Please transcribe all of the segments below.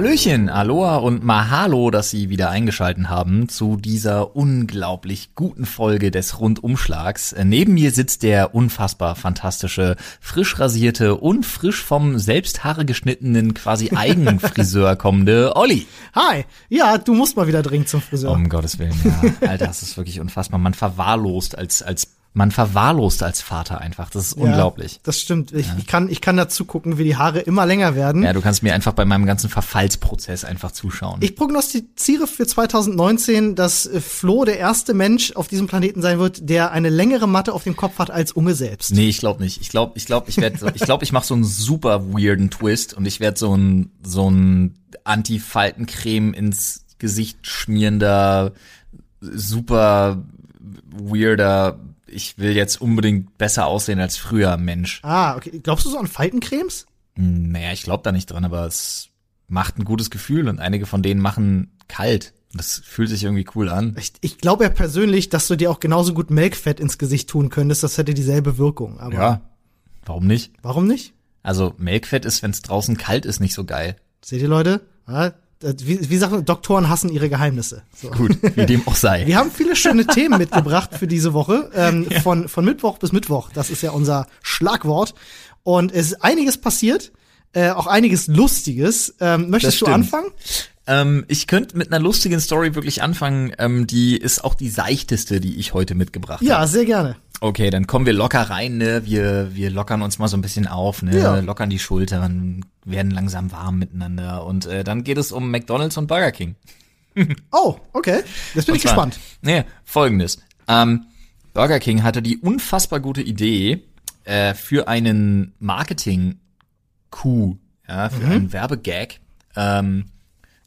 Hallöchen, Aloha und Mahalo, dass Sie wieder eingeschalten haben zu dieser unglaublich guten Folge des Rundumschlags. Äh, Neben mir sitzt der unfassbar fantastische, frisch rasierte und frisch vom selbst Haare geschnittenen quasi Eigenfriseur kommende Olli. Hi, ja, du musst mal wieder dringend zum Friseur. Um Gottes Willen, ja. Alter, das ist wirklich unfassbar. Man verwahrlost als, als man verwahrlost als Vater einfach. Das ist Ja, unglaublich. Das stimmt. Ich, ich kann, ich kann dazu gucken, wie die Haare immer länger werden. Ja, du kannst mir einfach bei meinem ganzen Verfallsprozess einfach zuschauen. Ich prognostiziere für 2019, dass äh, Flo der erste Mensch auf diesem Planeten sein wird, der eine längere Matte auf dem Kopf hat als Unge selbst. Nee, ich glaube nicht. Ich glaube, ich glaube, ich werde ich glaube, ich mache so einen super weirden Twist und ich werde so ein so ein Anti-Faltencreme ins Gesicht schmierender super weirder ich will jetzt unbedingt besser aussehen als früher Mensch. Ah, okay. Glaubst du so an Faltencremes? Hm, Naja, ich glaube da nicht dran, aber es macht ein gutes Gefühl und einige von denen machen kalt. Das fühlt sich irgendwie cool an. Ich, ich glaube ja persönlich, dass du dir auch genauso gut Melkfett ins Gesicht tun könntest. Das hätte dieselbe Wirkung. Aber Ja. Warum nicht? warum nicht? Also Melkfett ist, wenn es draußen kalt ist, nicht so geil. Seht ihr, Leute? Ja, das- wie, wie sagen wir, Doktoren hassen ihre Geheimnisse. So. Gut, wie dem auch sei. Wir haben viele schöne Themen mitgebracht für diese Woche. Ähm, von, von Mittwoch bis Mittwoch. Das ist ja unser Schlagwort. Und es ist einiges passiert. Äh, auch einiges Lustiges. Ähm, möchtest du anfangen? Ähm, ich könnte mit einer lustigen Story wirklich anfangen. Ähm, die ist auch die seichteste, die ich heute mitgebracht Ja, habe. sehr gerne. Okay, dann kommen wir locker rein, ne? Wir, wir lockern uns mal so ein bisschen auf, ne? Ja. Lockern die Schultern, werden langsam warm miteinander. Und äh, dann geht es um McDonalds und Burger King. Oh, okay. Jetzt bin Und ich zwar- gespannt. Nee, folgendes. Ähm, Burger King hatte die unfassbar gute Idee äh, für einen Marketing-Coup, ja, für Mhm. einen Werbegag, ähm,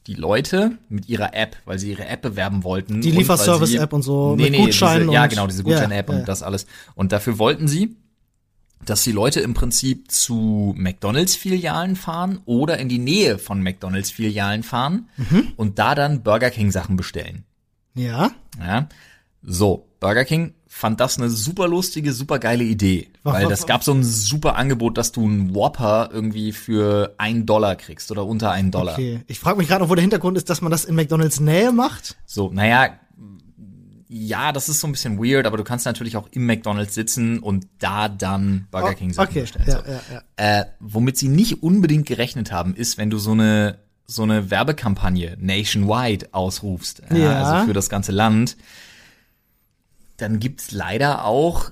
die Leute mit ihrer App, weil sie ihre App bewerben wollten. Die Lieferservice-App und so, Nee, mit nee, Gutscheinen diese, Ja, genau, diese Ja, Gutschein-App ja. und das alles. Und dafür wollten sie, dass die Leute im Prinzip zu McDonalds-Filialen fahren oder in die Nähe von McDonalds-Filialen fahren Mhm. und da dann Burger King-Sachen bestellen. Ja. Ja. So, Burger King fand das eine super lustige, super geile Idee. Weil das gab so ein super Angebot, dass du einen Whopper irgendwie für einen Dollar kriegst oder unter einen Dollar. Okay. Ich frage mich gerade noch, wo der Hintergrund ist, dass man das in McDonalds Nähe macht. So, naja, ja, das ist so ein bisschen weird, aber du kannst natürlich auch im McDonalds sitzen und da dann Burger Oh, King Sachen okay. bestellen. Ja, so. ja, ja. Äh, womit sie nicht unbedingt gerechnet haben, ist, wenn du so eine so eine Werbekampagne nationwide ausrufst. Ja. also für das ganze Land, dann gibt's leider auch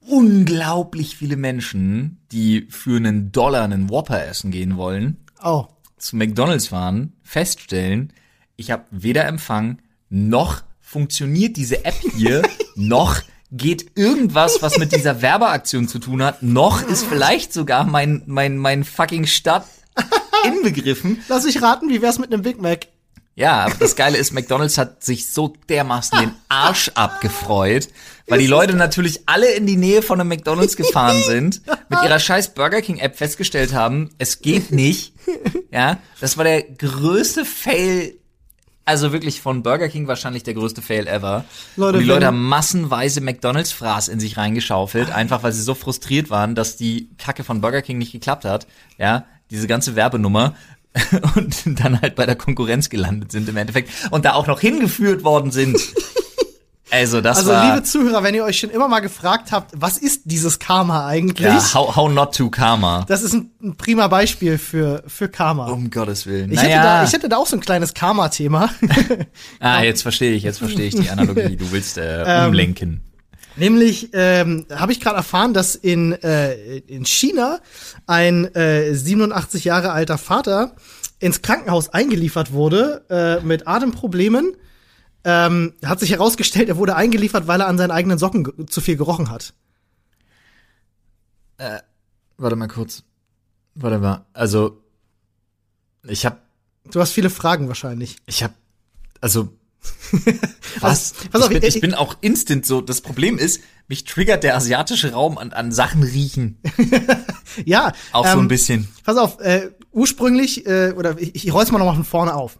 unglaublich viele Menschen, die für einen Dollar einen Whopper essen gehen wollen, Oh. zu McDonald's fahren, feststellen, ich habe weder Empfang, noch funktioniert diese App hier, noch geht irgendwas, was mit dieser Werbeaktion zu tun hat, noch ist vielleicht sogar mein, mein, mein fucking Stadt inbegriffen. Lass ich raten, wie wär's mit einem Big Mac? Ja, aber das Geile ist, McDonald's hat sich so dermaßen den Arsch abgefreut, weil die Leute natürlich alle in die Nähe von einem McDonald's gefahren sind, mit ihrer scheiß Burger King App festgestellt haben, es geht nicht. Ja, das war der größte Fail, also wirklich von Burger King wahrscheinlich der größte Fail ever. Leute, Und die Leute haben massenweise McDonald's Fraß in sich reingeschaufelt, einfach weil sie so frustriert waren, dass die Kacke von Burger King nicht geklappt hat. Ja, diese ganze Werbenummer. Und dann halt bei der Konkurrenz gelandet sind im Endeffekt und da auch noch hingeführt worden sind. Also das Also, war liebe Zuhörer, wenn ihr euch schon immer mal gefragt habt, was ist dieses Karma eigentlich? ja, how, how not to Karma. Das ist ein, ein prima Beispiel für, für Karma. Um Gottes Willen. ich, hätte da, ich hätte da auch so ein kleines Karma-Thema. ah, jetzt verstehe ich, jetzt verstehe ich die Analogie. Du willst äh, Ähm, umlenken. Nämlich ähm, habe ich gerade erfahren, dass in, äh, in China ein äh, 87 Jahre alter Vater ins Krankenhaus eingeliefert wurde äh, mit Atemproblemen. Ähm, hat sich herausgestellt, er wurde eingeliefert, weil er an seinen eigenen Socken zu viel gerochen hat. Warte mal kurz. Warte mal. Also ich habe Du hast viele Fragen wahrscheinlich. Ich hab, also, was? pass auf, ich, bin, ich- ich bin auch instant so, das Problem ist, mich triggert der asiatische Raum an, an Sachen riechen. Ja, Auch so ähm, ein bisschen. Pass auf, äh, ursprünglich, äh, oder ich, ich roll's mal nochmal von vorne auf.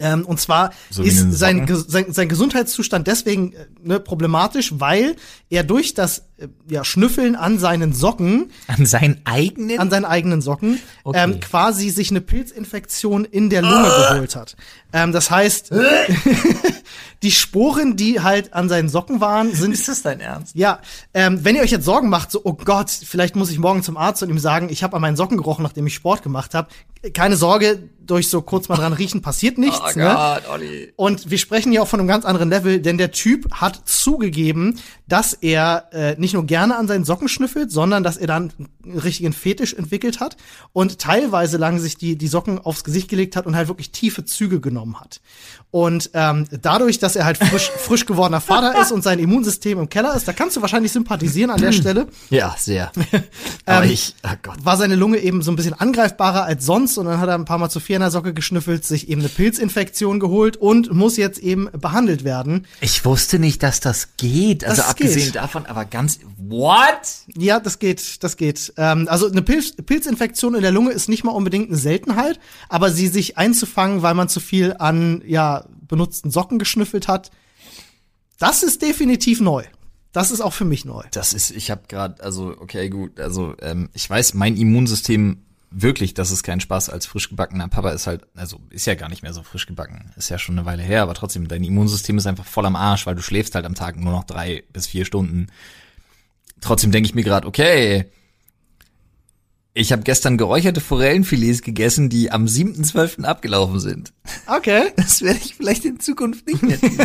Ähm, und zwar So ist sein, sein, sein Gesundheitszustand deswegen äh, ne, problematisch, weil er durch das ja, Schnüffeln an seinen Socken, An seinen eigenen? an seinen eigenen Socken, Okay. ähm, quasi sich eine Pilzinfektion in der Lunge geholt hat. Ähm, das heißt, die Sporen, die halt an seinen Socken waren, sind ist das dein Ernst? ja, ähm, wenn ihr euch jetzt Sorgen macht, so, oh Gott, vielleicht muss ich morgen zum Arzt und ihm sagen, ich habe an meinen Socken gerochen, nachdem ich Sport gemacht habe. Keine Sorge, durch so kurz mal dran riechen passiert nichts. Oh ne? Gott, Olli. Und wir sprechen hier auch von einem ganz anderen Level, denn der Typ hat zugegeben, dass er äh, nicht nur gerne an seinen Socken schnüffelt, sondern dass er dann einen richtigen Fetisch entwickelt hat und teilweise lang sich die, die Socken aufs Gesicht gelegt hat und halt wirklich tiefe Züge genommen hat. Und ähm, dadurch, dass er halt frisch, frisch gewordener Vater ist und sein Immunsystem im Keller ist, da kannst du wahrscheinlich sympathisieren an der Stelle, Ja, sehr. Aber Ähm, ich, oh Gott. war seine Lunge eben so ein bisschen angreifbarer als sonst und dann hat er ein paar Mal zu viel in der Socke geschnüffelt, sich eben eine Pilzinfektion geholt und muss jetzt eben behandelt werden. Ich wusste nicht, dass das geht. Also Das abgesehen geht. davon, aber ganz, what? Ja, das geht, das geht. Ähm, also eine Pilz, Pilzinfektion in der Lunge ist nicht mal unbedingt eine Seltenheit, aber sie sich einzufangen, weil man zu viel an ja benutzten Socken geschnüffelt hat, das ist definitiv neu. Das ist auch für mich neu. Das ist, ich habe gerade, also okay, gut, also ähm, ich weiß, mein Immunsystem wirklich, das ist kein Spaß als frisch gebackener Papa ist halt, also ist ja gar nicht mehr so frisch gebacken, ist ja schon eine Weile her, aber trotzdem, dein Immunsystem ist einfach voll am Arsch, weil du schläfst halt am Tag nur noch drei bis vier Stunden. Trotzdem denke ich mir gerade, okay, ich habe gestern geräucherte Forellenfilets gegessen, die am 7.12. abgelaufen sind. Okay. Das werde ich vielleicht in Zukunft nicht mehr tun.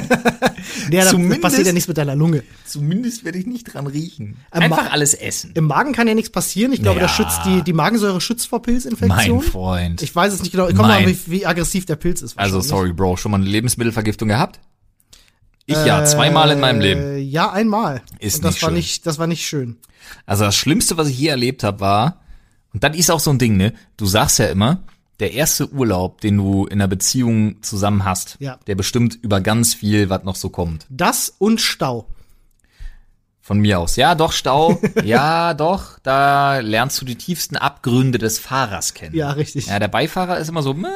Ja, da passiert ja nichts mit deiner Lunge. Zumindest werde ich nicht dran riechen. Einfach ma- alles essen. Im Magen kann ja nichts passieren. Ich glaube, Naja. das schützt die, die Magensäure schützt vor Pilzinfektion. Mein Freund. Ich weiß es nicht genau. Ich komme mal, wie, wie aggressiv der Pilz ist. Also sorry, Bro, schon mal eine Lebensmittelvergiftung gehabt? Ich ja, zweimal in meinem Leben. Äh, ja, einmal. Ist Und das nicht war schön. nicht, das war nicht schön. Also das Schlimmste, was ich je erlebt habe, war, und das ist auch so ein Ding, ne? Du sagst ja immer, der erste Urlaub, den du in einer Beziehung zusammen hast, Ja. der bestimmt über ganz viel, was noch so kommt. Das und Stau. Von mir aus. Ja, doch, Stau. ja, doch. Da lernst du die tiefsten Abgründe des Fahrers kennen. Ja, richtig. Ja, der Beifahrer ist immer so, meh,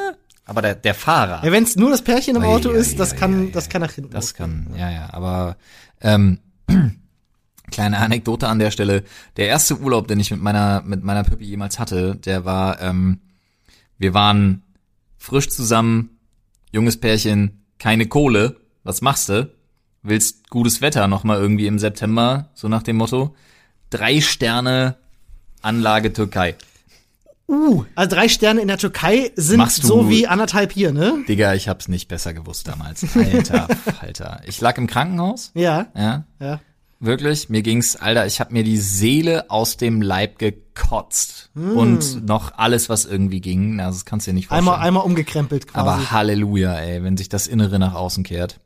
aber der, der Fahrer. Ja, wenn es nur das Pärchen im Auto ui, ist, das kann, das kann nach hinten. Das kann, ja, ja, aber ähm, kleine Anekdote an der Stelle. Der erste Urlaub, den ich mit meiner mit meiner Pippi jemals hatte, der war, ähm, wir waren frisch zusammen, junges Pärchen, keine Kohle. Was machst du? Willst gutes Wetter noch mal irgendwie im September, so nach dem Motto. Drei Sterne Anlage Türkei. Uh, also drei Sterne in der Türkei sind Machst du- so wie anderthalb hier, ne? Digga, ich hab's nicht besser gewusst damals. Alter, Alter. Ich lag im Krankenhaus, Ja, ja, ja. Wirklich, mir ging's, Alter, ich hab mir die Seele aus dem Leib gekotzt. Und noch alles, was irgendwie ging. Also das kannst du dir nicht vorstellen. Einmal, einmal umgekrempelt quasi. Aber Halleluja, ey, wenn sich das Innere nach außen kehrt.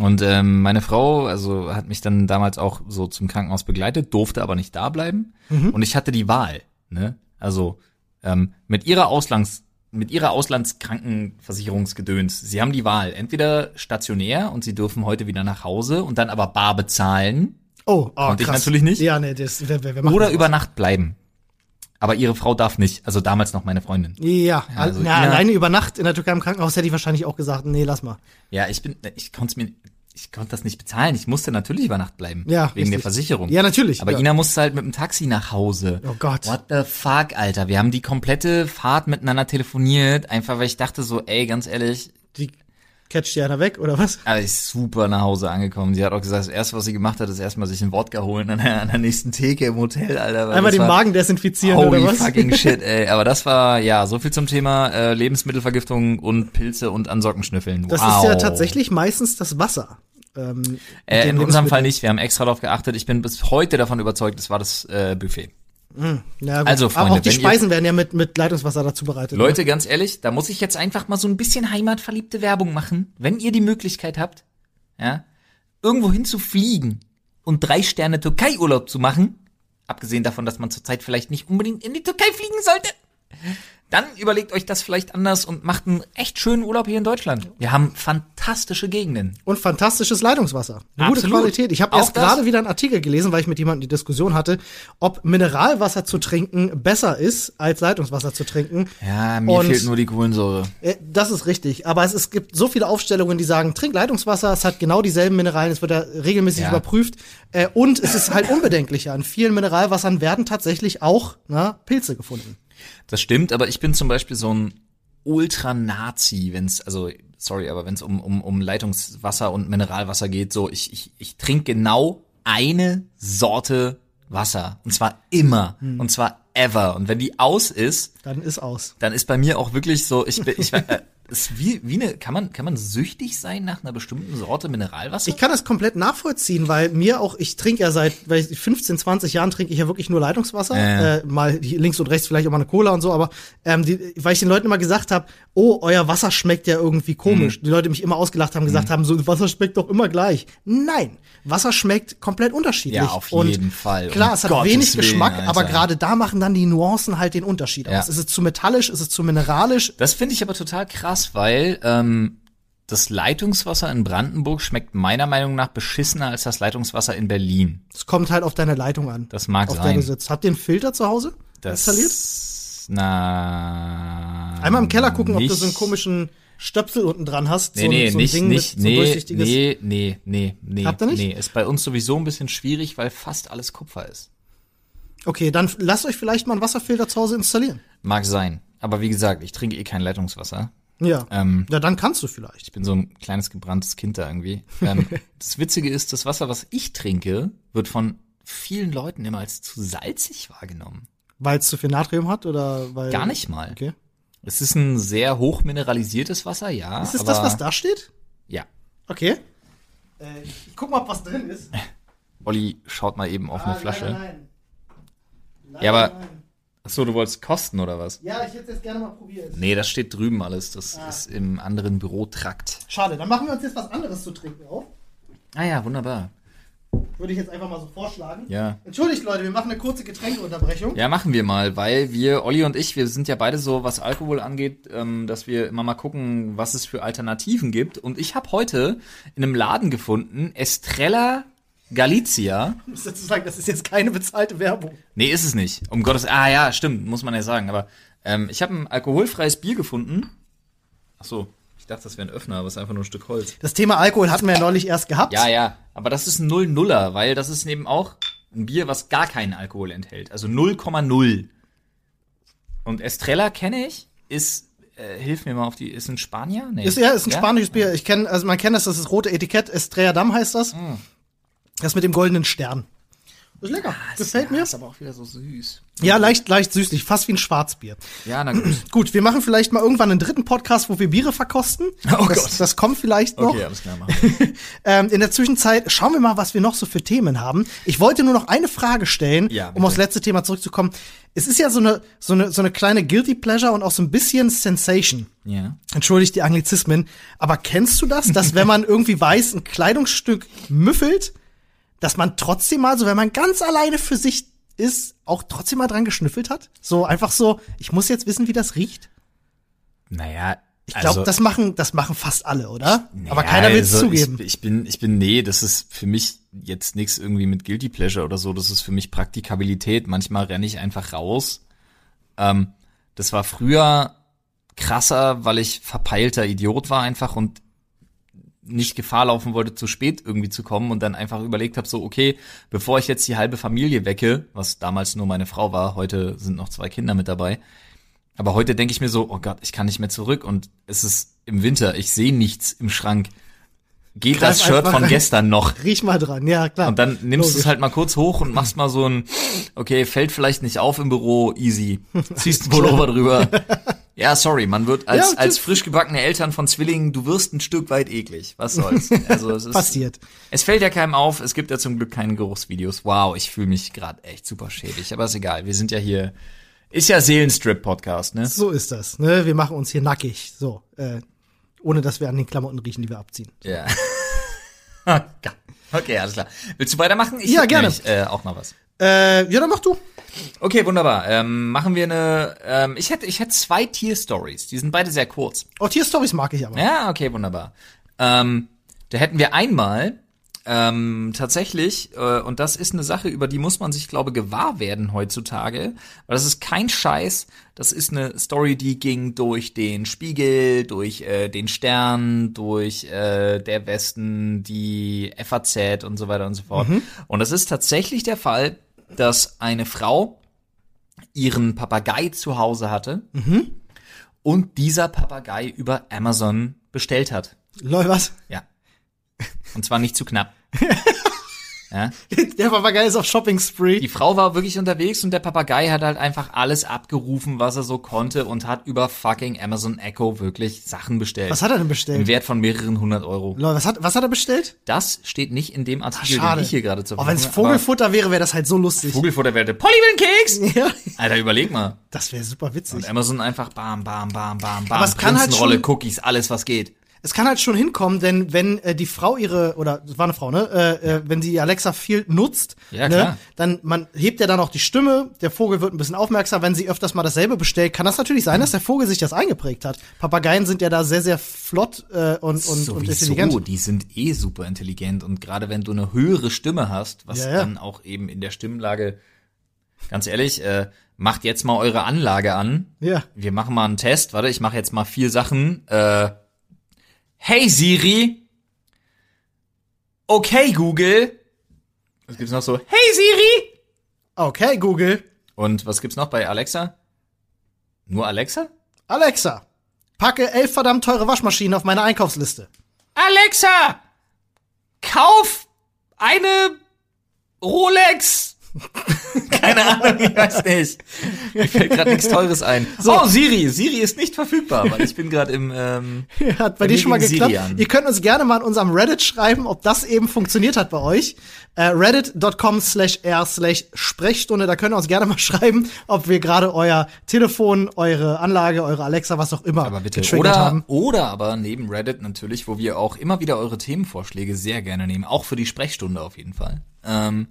Und ähm, meine Frau, also hat mich dann damals auch so zum Krankenhaus begleitet, durfte aber nicht da bleiben. Und ich hatte die Wahl, ne? Also ähm, mit ihrer Auslands mit ihrer Auslandskrankenversicherungsgedöns. Sie haben die Wahl, entweder stationär und sie dürfen heute wieder nach Hause und dann aber bar bezahlen oh, oh Konnte ich krass. natürlich nicht. Ja, nee, das, wer, macht oder das? über Nacht bleiben. Aber ihre Frau darf nicht, also damals noch meine Freundin. Ja, also ja, Ina- alleine über Nacht in der Türkei im Krankenhaus hätte ich wahrscheinlich auch gesagt, nee, lass mal. Ja, ich bin, ich konnte mir, ich konnte das nicht bezahlen. Ich musste natürlich über Nacht bleiben. Ja, Wegen der richtig. Versicherung. Ja, natürlich. Aber ja. Ina musste halt mit dem Taxi nach Hause. Oh Gott. What the fuck, Alter? Wir haben die komplette Fahrt miteinander telefoniert, einfach weil ich dachte so, ey, ganz ehrlich, Die catcht die einer weg, oder was? aber ich ist super nach Hause angekommen. Sie hat auch gesagt, das erste, was sie gemacht hat, ist erstmal sich ein Wodka holen an der, an der nächsten Theke im Hotel, Alter. Einmal den Magen desinfizieren, Holy oder was? fucking shit, ey. Aber das war, ja, so viel zum Thema äh, Lebensmittelvergiftung und Pilze und an Socken schnüffeln. Das wow. ist ja tatsächlich meistens das Wasser. Ähm, Äh, in unserem Fall nicht. Wir haben extra darauf geachtet. Ich bin bis heute davon überzeugt, es war das äh, Buffet. Ja, gut. Also, Freunde, Aber auch die Speisen werden ja mit, mit Leitungswasser dazu bereitet. ne? Leute, ganz ehrlich, da muss ich jetzt einfach mal so ein bisschen heimatverliebte Werbung machen. Wenn ihr die Möglichkeit habt, ja, irgendwo hin zu fliegen und drei Sterne Türkei-Urlaub zu machen, abgesehen davon, dass man zurzeit vielleicht nicht unbedingt in die Türkei fliegen sollte, dann überlegt euch das vielleicht anders und macht einen echt schönen Urlaub hier in Deutschland. Wir haben fantastische Gegenden. Und fantastisches Leitungswasser. Eine gute. Qualität. Ich habe Auch erst gerade wieder einen Artikel gelesen, weil ich mit jemandem die Diskussion hatte, ob Mineralwasser zu trinken besser ist, als Leitungswasser zu trinken. Ja, mir Und- fehlt nur die Kohlensäure. Äh, Das ist richtig. Aber es, es gibt so viele Aufstellungen, die sagen, trink Leitungswasser, es hat genau dieselben Mineralien, es wird ja regelmäßig Ja. überprüft. Äh, und es ist halt unbedenklicher. In vielen Mineralwassern werden tatsächlich auch na, Pilze gefunden. Das stimmt, aber ich bin zum Beispiel so ein Ultra-Nazi, wenn es, also, sorry, aber wenn es um, um, um Leitungswasser und Mineralwasser geht, so, ich, ich, ich trinke genau eine Sorte Wasser. Und zwar immer. Und zwar ever. Und wenn die aus ist, Dann ist aus. dann ist bei mir auch wirklich so, ich bin, ich, äh, ist wie, wie eine, kann man, kann man süchtig sein nach einer bestimmten Sorte Mineralwasser? Ich kann das komplett nachvollziehen, weil mir auch, ich trinke ja seit weil ich 15, 20 Jahren trinke ich ja wirklich nur Leitungswasser. Ja. Äh, mal links und rechts vielleicht auch mal eine Cola und so, aber ähm, die, weil ich den Leuten immer gesagt habe, oh, euer Wasser schmeckt ja irgendwie Mhm. komisch. Die Leute mich immer ausgelacht haben, gesagt haben, so Wasser schmeckt doch immer gleich. Nein, Wasser schmeckt komplett unterschiedlich. Ja, auf und jeden Fall. Klar, Um es hat Gottes wenig Willen, Geschmack, Alter. aber gerade da machen dann die Nuancen halt den Unterschied Ja. aus. Ist es zu metallisch, ist es zu mineralisch? Das finde ich aber total krass, weil ähm, das Leitungswasser in Brandenburg schmeckt meiner Meinung nach beschissener als das Leitungswasser in Berlin. Es kommt halt auf deine Leitung an. Das mag auf sein. sitzt. Habt ihr einen Filter zu Hause Das, installiert? Na. Einmal im Keller gucken, ob du nicht- so einen komischen Stöpsel unten dran hast. Nee, so, nee, so nicht, Ding nicht, mit so nee, durchsichtiges. nee, nee, nee, nee. Habt ihr nicht? Nee, ist bei uns sowieso ein bisschen schwierig, weil fast alles Kupfer ist. Okay, dann lasst euch vielleicht mal einen Wasserfilter zu Hause installieren. Mag sein. Aber wie gesagt, ich trinke eh kein Leitungswasser. Ja. Ähm, ja, dann kannst du vielleicht. Ich bin so ein kleines gebranntes Kind da irgendwie. Ähm, das Witzige ist, das Wasser, was ich trinke, wird von vielen Leuten immer als zu salzig wahrgenommen. Weil es zu viel Natrium hat oder weil. Gar nicht mal. Okay. Es ist ein sehr hoch mineralisiertes Wasser, ja. Ist es das, was da steht? Ja. Okay. Äh, ich guck mal, ob was drin ist. Olli schaut mal eben auf Ah, eine Flasche. Leider nein. Leider Ja, aber- nein. Ach so, du wolltest kosten oder was? Ja, ich hätte es gerne mal probiert. Nee, das steht drüben alles. Das Ah. ist im anderen Bürotrakt. Schade, dann machen wir uns jetzt was anderes zu trinken auf. Ah ja, wunderbar. Würde ich jetzt einfach mal so vorschlagen. Ja. Entschuldigt, Leute, wir machen eine kurze Getränkeunterbrechung. Ja, machen wir mal, weil wir, Olli und ich, wir sind ja beide so, was Alkohol angeht, ähm, dass wir immer mal gucken, was es für Alternativen gibt. Und ich habe heute in einem Laden gefunden, Estrella Galizia. Ich muss dazu sagen, das ist jetzt keine bezahlte Werbung. Nee, ist es nicht. Um Gottes, ah ja, stimmt, muss man ja sagen. Aber ähm, ich habe ein alkoholfreies Bier gefunden. Ach so, ich dachte, das wäre ein Öffner, aber es ist einfach nur ein Stück Holz. Das Thema Alkohol hatten wir ja neulich erst gehabt. Ja, ja, aber das ist ein 0-0er, weil das ist eben auch ein Bier, was gar keinen Alkohol enthält. Also 0,0. Und Estrella kenne ich, ist, äh, hilf mir mal auf die, ist ein Spanier? Nee. Ist ja, ist ein spanisches Bier. Ich kenne, also man kennt das, das ist das rote Etikett, Estrella Damm heißt das. Das mit dem goldenen Stern. Ist lecker. Gefällt mir. Ist aber auch wieder so süß. Ja, leicht, leicht süßlich, fast wie ein Schwarzbier. Ja, na gut. Gut, wir machen vielleicht mal irgendwann einen dritten Podcast, wo wir Biere verkosten. Oh das, Gott. das kommt vielleicht noch. Okay, alles klar, machen wir. Ähm, in der Zwischenzeit schauen wir mal, was wir noch so für Themen haben. Ich wollte nur noch eine Frage stellen, Ja, um aufs letzte Thema zurückzukommen. Es ist ja so eine, so eine, so eine kleine Guilty Pleasure und auch so ein bisschen Sensation. Ja. Entschuldigt die Anglizismen. Aber kennst du das, dass wenn man irgendwie weiß, ein Kleidungsstück müffelt, dass man trotzdem mal so, wenn man ganz alleine für sich ist, auch trotzdem mal dran geschnüffelt hat? So einfach so, ich muss jetzt wissen, wie das riecht. Naja, Ich glaube, also, das machen, das machen fast alle, oder? Nee, Aber keiner will es also zugeben. Ich, ich bin, ich bin, nee, das ist für mich jetzt nichts irgendwie mit Guilty Pleasure oder so. Das ist für mich Praktikabilität. Manchmal renne ich einfach raus. Ähm, das war früher krasser, weil ich verpeilter Idiot war einfach und nicht Gefahr laufen wollte, zu spät irgendwie zu kommen und dann einfach überlegt habe, so, okay, bevor ich jetzt die halbe Familie wecke, was damals nur meine Frau war, heute sind noch zwei Kinder mit dabei, aber heute denke ich mir so, oh Gott, ich kann nicht mehr zurück und es ist im Winter, ich sehe nichts im Schrank. Geht Greif das Shirt von rein. gestern noch? Riech mal dran, ja klar. Und dann nimmst du es halt mal kurz hoch und machst mal so ein, okay, fällt vielleicht nicht auf im Büro, easy. Ziehst ein Pullover drüber. Ja, sorry, man wird als, Ja, als frisch gebackene Eltern von Zwillingen, du wirst ein Stück weit eklig. Was soll's? Also es ist, Passiert. Es fällt ja keinem auf, es gibt ja zum Glück keine Geruchsvideos. Wow, ich fühle mich gerade echt super schäbig, aber ist egal. Wir sind ja hier, ist ja Seelenstrip-Podcast, ne? So ist das. Ne? Wir machen uns hier nackig. So. Äh, ohne dass wir an den Klamotten riechen, die wir abziehen. Ja. okay, alles klar. Willst du weitermachen? Ich Ja, gerne. nämlich, äh, auch noch was. Äh, ja, dann mach du. Okay, wunderbar. Ähm, machen wir eine. Ähm, ich hätte, ich hätte zwei Tier-Stories. Die sind beide sehr kurz. Oh, Tierstories mag ich aber. Ja, okay, wunderbar. Ähm, da hätten wir einmal ähm, tatsächlich, äh, und das ist eine Sache, über die muss man sich, glaube gewahr werden heutzutage, weil das ist kein Scheiß, das ist eine Story, die ging durch den Spiegel, durch äh, den Stern, durch äh, der Westen, die FAZ und so weiter und so fort. Und das ist tatsächlich der Fall, dass eine Frau ihren Papagei zu Hause hatte und dieser Papagei über Amazon bestellt hat. Lol, was? Ja. Und zwar nicht zu knapp. Ja. Der Papagei ist auf Shopping Spree. Die Frau war wirklich unterwegs und der Papagei hat halt einfach alles abgerufen, was er so konnte und hat über fucking Amazon Echo wirklich Sachen bestellt. Was hat er denn Im bestellt? Wert von mehreren hundert Euro. Was hat, was hat er bestellt? Das steht nicht in dem Artikel, Schade. den ich hier gerade zur Oh, wenn es Verfügung habe. Vogelfutter wäre, wäre das halt so lustig. Vogelfutter wäre Polly will Keks! Ja, Alter, überleg mal. das wäre super witzig. Und Amazon einfach bam, bam, bam, bam, bam. Aber es kann halt schon- Cookies, alles was geht. Es kann halt schon hinkommen, denn wenn äh, die Frau ihre, oder das war eine Frau, ne, äh, äh, wenn sie Alexa viel nutzt, Ja, ne, dann man hebt ja dann auch die Stimme, der Vogel wird ein bisschen aufmerksam, wenn sie öfters mal dasselbe bestellt, kann das natürlich sein, dass der Vogel sich das eingeprägt hat. Papageien sind ja da sehr, sehr flott äh, und, und, und intelligent. Sowieso, die sind eh super intelligent und gerade wenn du eine höhere Stimme hast, was Ja, ja. dann auch eben in der Stimmlage, ganz ehrlich, äh, macht jetzt mal eure Anlage an. Ja. Wir machen mal einen Test. Warte, ich mache jetzt mal vier Sachen. Äh, hey Siri. Okay Google. Was gibt's noch so? Hey Siri. Okay, Google. Und was gibt's noch bei Alexa? Nur Alexa? Alexa, packe elf verdammt teure Waschmaschinen auf meine Einkaufsliste. Alexa, kauf eine Rolex. Keine Ahnung, ich weiß nicht. Mir fällt gerade nichts Teures ein. Oh, Siri. Siri ist nicht verfügbar, weil ich bin gerade im. Ähm, Hat bei dir schon mal geklappt? Siri an. Ihr könnt uns gerne mal in unserem Reddit schreiben, ob das eben funktioniert hat bei euch. Äh, Reddit.com slash r slash Sprechstunde. Da könnt ihr uns gerne mal schreiben, ob wir gerade euer Telefon, eure Anlage, eure Alexa, was auch immer aber bitte. getriggert Oder, haben. oder aber neben Reddit natürlich, wo wir auch immer wieder eure Themenvorschläge sehr gerne nehmen. Auch für die Sprechstunde auf jeden Fall. Ähm,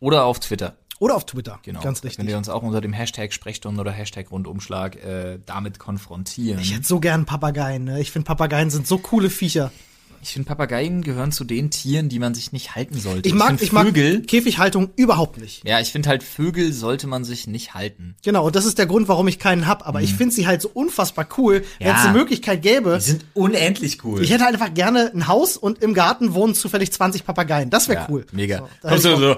oder auf Twitter. Oder auf Twitter. Genau. Ganz richtig. Könnt ihr uns auch unter dem Hashtag Sprechstunde oder Hashtag Rundumschlag äh, damit konfrontieren. Ich hätte so gern Papageien. Ne? Ich finde Papageien sind so coole Viecher. Ich finde, Papageien gehören zu den Tieren, die man sich nicht halten sollte. Ich mag, find ich mag Vögel. Käfighaltung überhaupt nicht. Ja, ich finde halt, Vögel sollte man sich nicht halten. Genau, und das ist der Grund, warum ich keinen hab. Aber ich finde sie halt so unfassbar cool, wenn es Mhm. Ja. eine Möglichkeit gäbe. Die sind unendlich cool. Ich hätte halt einfach gerne ein Haus und im Garten wohnen zufällig 20 Papageien. Das wäre ja, cool. Mega. So, Kommst du ich so, hallo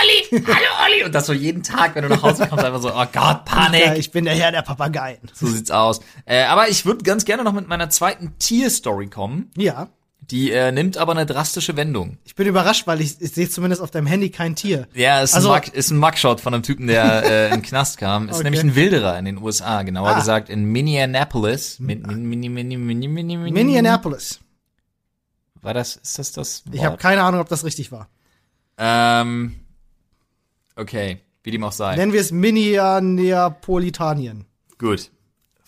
Olli, hallo Olli. Und das so jeden Tag, wenn du nach Hause kommst, einfach so, oh Gott. Ja, Panik. ich bin der Herr der Papageien. So sieht's aus. Äh, aber ich würde ganz gerne noch mit meiner zweiten Tierstory kommen. Ja. Die äh, nimmt aber eine drastische Wendung. Ich bin überrascht, weil ich, ich sehe zumindest auf deinem Handy kein Tier. Ja, ist, Also- ein, Mug, ist ein Mugshot von einem Typen, der äh, in den Knast kam. Ist Okay. nämlich ein Wilderer in den USA, genauer Ah. gesagt in Minneapolis. Min, min, mini, mini, mini, Minneapolis. War das, ist das das Wort? Ich habe keine Ahnung, ob das richtig war. Ähm, okay, wie dem auch sei. Nennen wir es Minneapolitanien. Gut,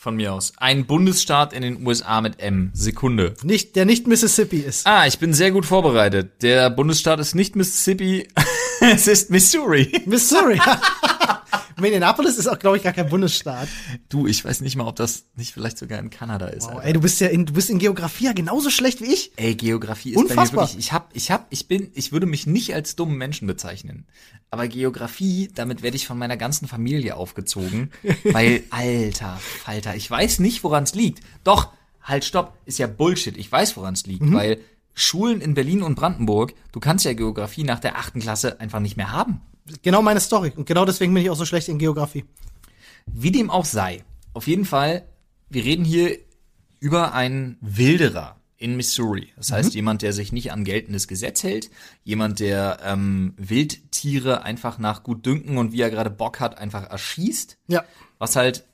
von mir aus. Ein Bundesstaat in den USA mit M. Sekunde. Nicht, der nicht Mississippi ist. Ah, ich bin sehr gut vorbereitet. Der Bundesstaat ist nicht Mississippi, es ist Missouri. Missouri. Minneapolis ist auch, glaube ich, gar kein Bundesstaat. Du, ich weiß nicht mal, ob das nicht vielleicht sogar in Kanada ist. Alter. ey, du bist ja in, du bist in Geografie ja genauso schlecht wie ich. Ey, Geografie ist Unfassbar. bei mir wirklich, ich hab, ich hab, ich bin, ich würde mich nicht als dummen Menschen bezeichnen. Aber Geografie, damit werde ich von meiner ganzen Familie aufgezogen, weil, alter Falter, ich weiß nicht, woran es liegt. Doch, halt, stopp, ist ja Bullshit. Ich weiß, woran es liegt, Mhm. weil Schulen in Berlin und Brandenburg, du kannst ja Geografie nach der achten Klasse einfach nicht mehr haben. Genau meine Story. Und genau deswegen bin ich auch so schlecht in Geografie. Wie dem auch sei. Auf jeden Fall, wir reden hier über einen Wilderer in Missouri. Das heißt, jemand, der sich nicht an geltendes Gesetz hält, jemand, der ähm, Wildtiere einfach nach gut Dünken und wie er gerade Bock hat, einfach erschießt, Ja. was halt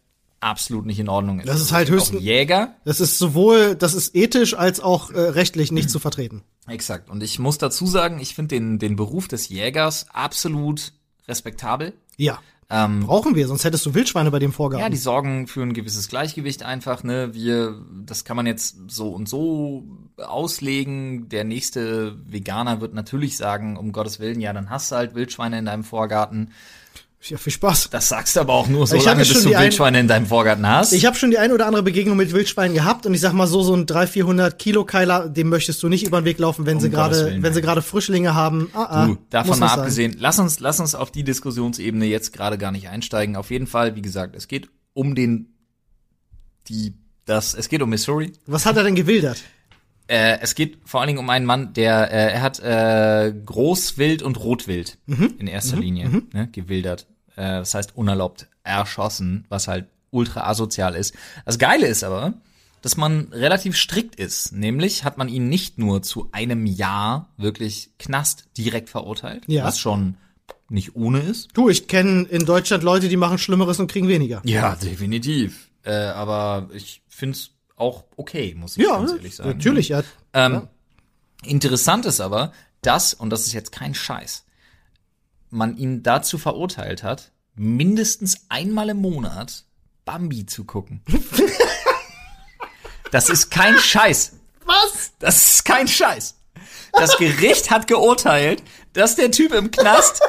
absolut nicht in Ordnung ist. Das ist halt Auch höchsten- Jäger. Das ist sowohl, das ist ethisch als auch äh, rechtlich nicht zu vertreten. Exakt. Und ich muss dazu sagen, ich finde den, den Beruf des Jägers absolut respektabel. Ja. Ähm, Brauchen wir, sonst hättest du Wildschweine bei dem Vorgaben. Ja, die sorgen für ein gewisses Gleichgewicht einfach, ne? Wir, das kann man jetzt so und so auslegen. Der nächste Veganer wird natürlich sagen, um Gottes Willen, ja, dann hast du halt Wildschweine in deinem Vorgarten. Ja, viel Spaß. Das sagst du aber auch nur so Ich lange, bis du Wildschweine in deinem Vorgarten hast. Ich habe schon die ein oder andere Begegnung mit Wildschweinen gehabt und ich sag mal so, so ein 300, 400 Kilo Keiler, dem möchtest du nicht über den Weg laufen, wenn sie Gottes gerade, wenn sie gerade Frischlinge haben. Ah, ah, Du, davon mal sein. abgesehen, lass uns, lass uns auf die Diskussionsebene jetzt gerade gar nicht einsteigen. Auf jeden Fall, wie gesagt, es geht um den, die, das, es geht um Missouri. Was hat er denn gewildert? Äh, es geht vor allen Dingen um einen Mann, der, äh, er hat äh, Großwild und Rotwild Mhm. in erster Linie ne, gewildert. Äh, das heißt unerlaubt erschossen, was halt ultra asozial ist. Das Geile ist aber, dass man relativ strikt ist. Nämlich hat man ihn nicht nur zu einem Jahr wirklich Knast direkt verurteilt, Ja. was schon nicht ohne ist. Du, ich kenne in Deutschland Leute, die machen Schlimmeres und kriegen weniger. Ja, definitiv. Äh, aber ich find's auch okay, muss ich Ja, ganz ehrlich sagen. natürlich. Ja. Ähm, Interessant ist aber, dass, und das ist jetzt kein Scheiß, man ihn dazu verurteilt hat, mindestens einmal im Monat Bambi zu gucken. das ist kein Scheiß. Was? Das ist kein Scheiß. Das Gericht hat geurteilt, dass der Typ im Knast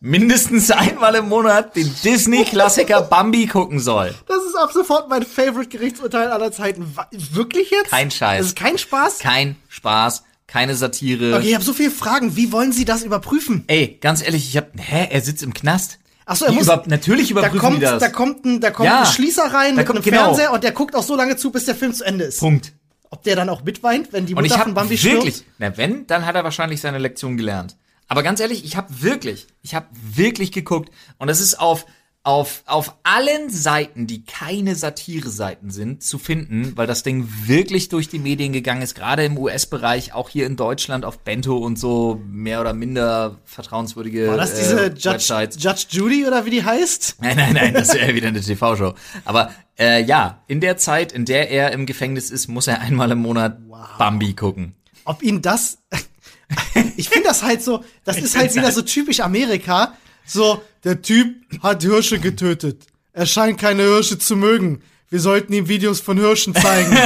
mindestens einmal im Monat den Disney-Klassiker Bambi gucken soll. Das ist ab sofort mein Favorite Gerichtsurteil aller Zeiten. Wirklich jetzt? Kein Scheiß. Das ist kein Spaß? Kein Spaß, keine Satire. Okay, ich habe so viele Fragen. Wie wollen Sie das überprüfen? Ey, ganz ehrlich, ich hab, hä, er sitzt im Knast. Ach so, er Die muss- über, natürlich Da überprüfen kommt, die das. da kommt ein, da kommt Ja. ein Schließer rein Da mit kommt- einem genau. Fernseher und der guckt auch so lange zu, bis der Film zu Ende ist. Punkt. Ob der dann auch mitweint, wenn die Und Mutter ich von habe Bambi wirklich, stirbt? na wenn, dann hat er wahrscheinlich seine Lektion gelernt. Aber ganz ehrlich, ich habe wirklich, ich habe wirklich geguckt und das ist auf auf auf allen Seiten, die keine Satire-Seiten sind, zu finden, weil das Ding wirklich durch die Medien gegangen ist, gerade im US-Bereich, auch hier in Deutschland auf Bento und so mehr oder minder vertrauenswürdige War das diese äh, Judge, Websites. Judge Judy oder wie die heißt? Nein, nein, nein, das wäre wieder eine TV-Show. Aber äh, ja, in der Zeit, in der er im Gefängnis ist, muss er einmal im Monat Bambi gucken. Ob ihn das. ich finde das halt so, das ist halt wieder so typisch Amerika. So, der Typ hat Hirsche getötet. Er scheint keine Hirsche zu mögen. Wir sollten ihm Videos von Hirschen zeigen.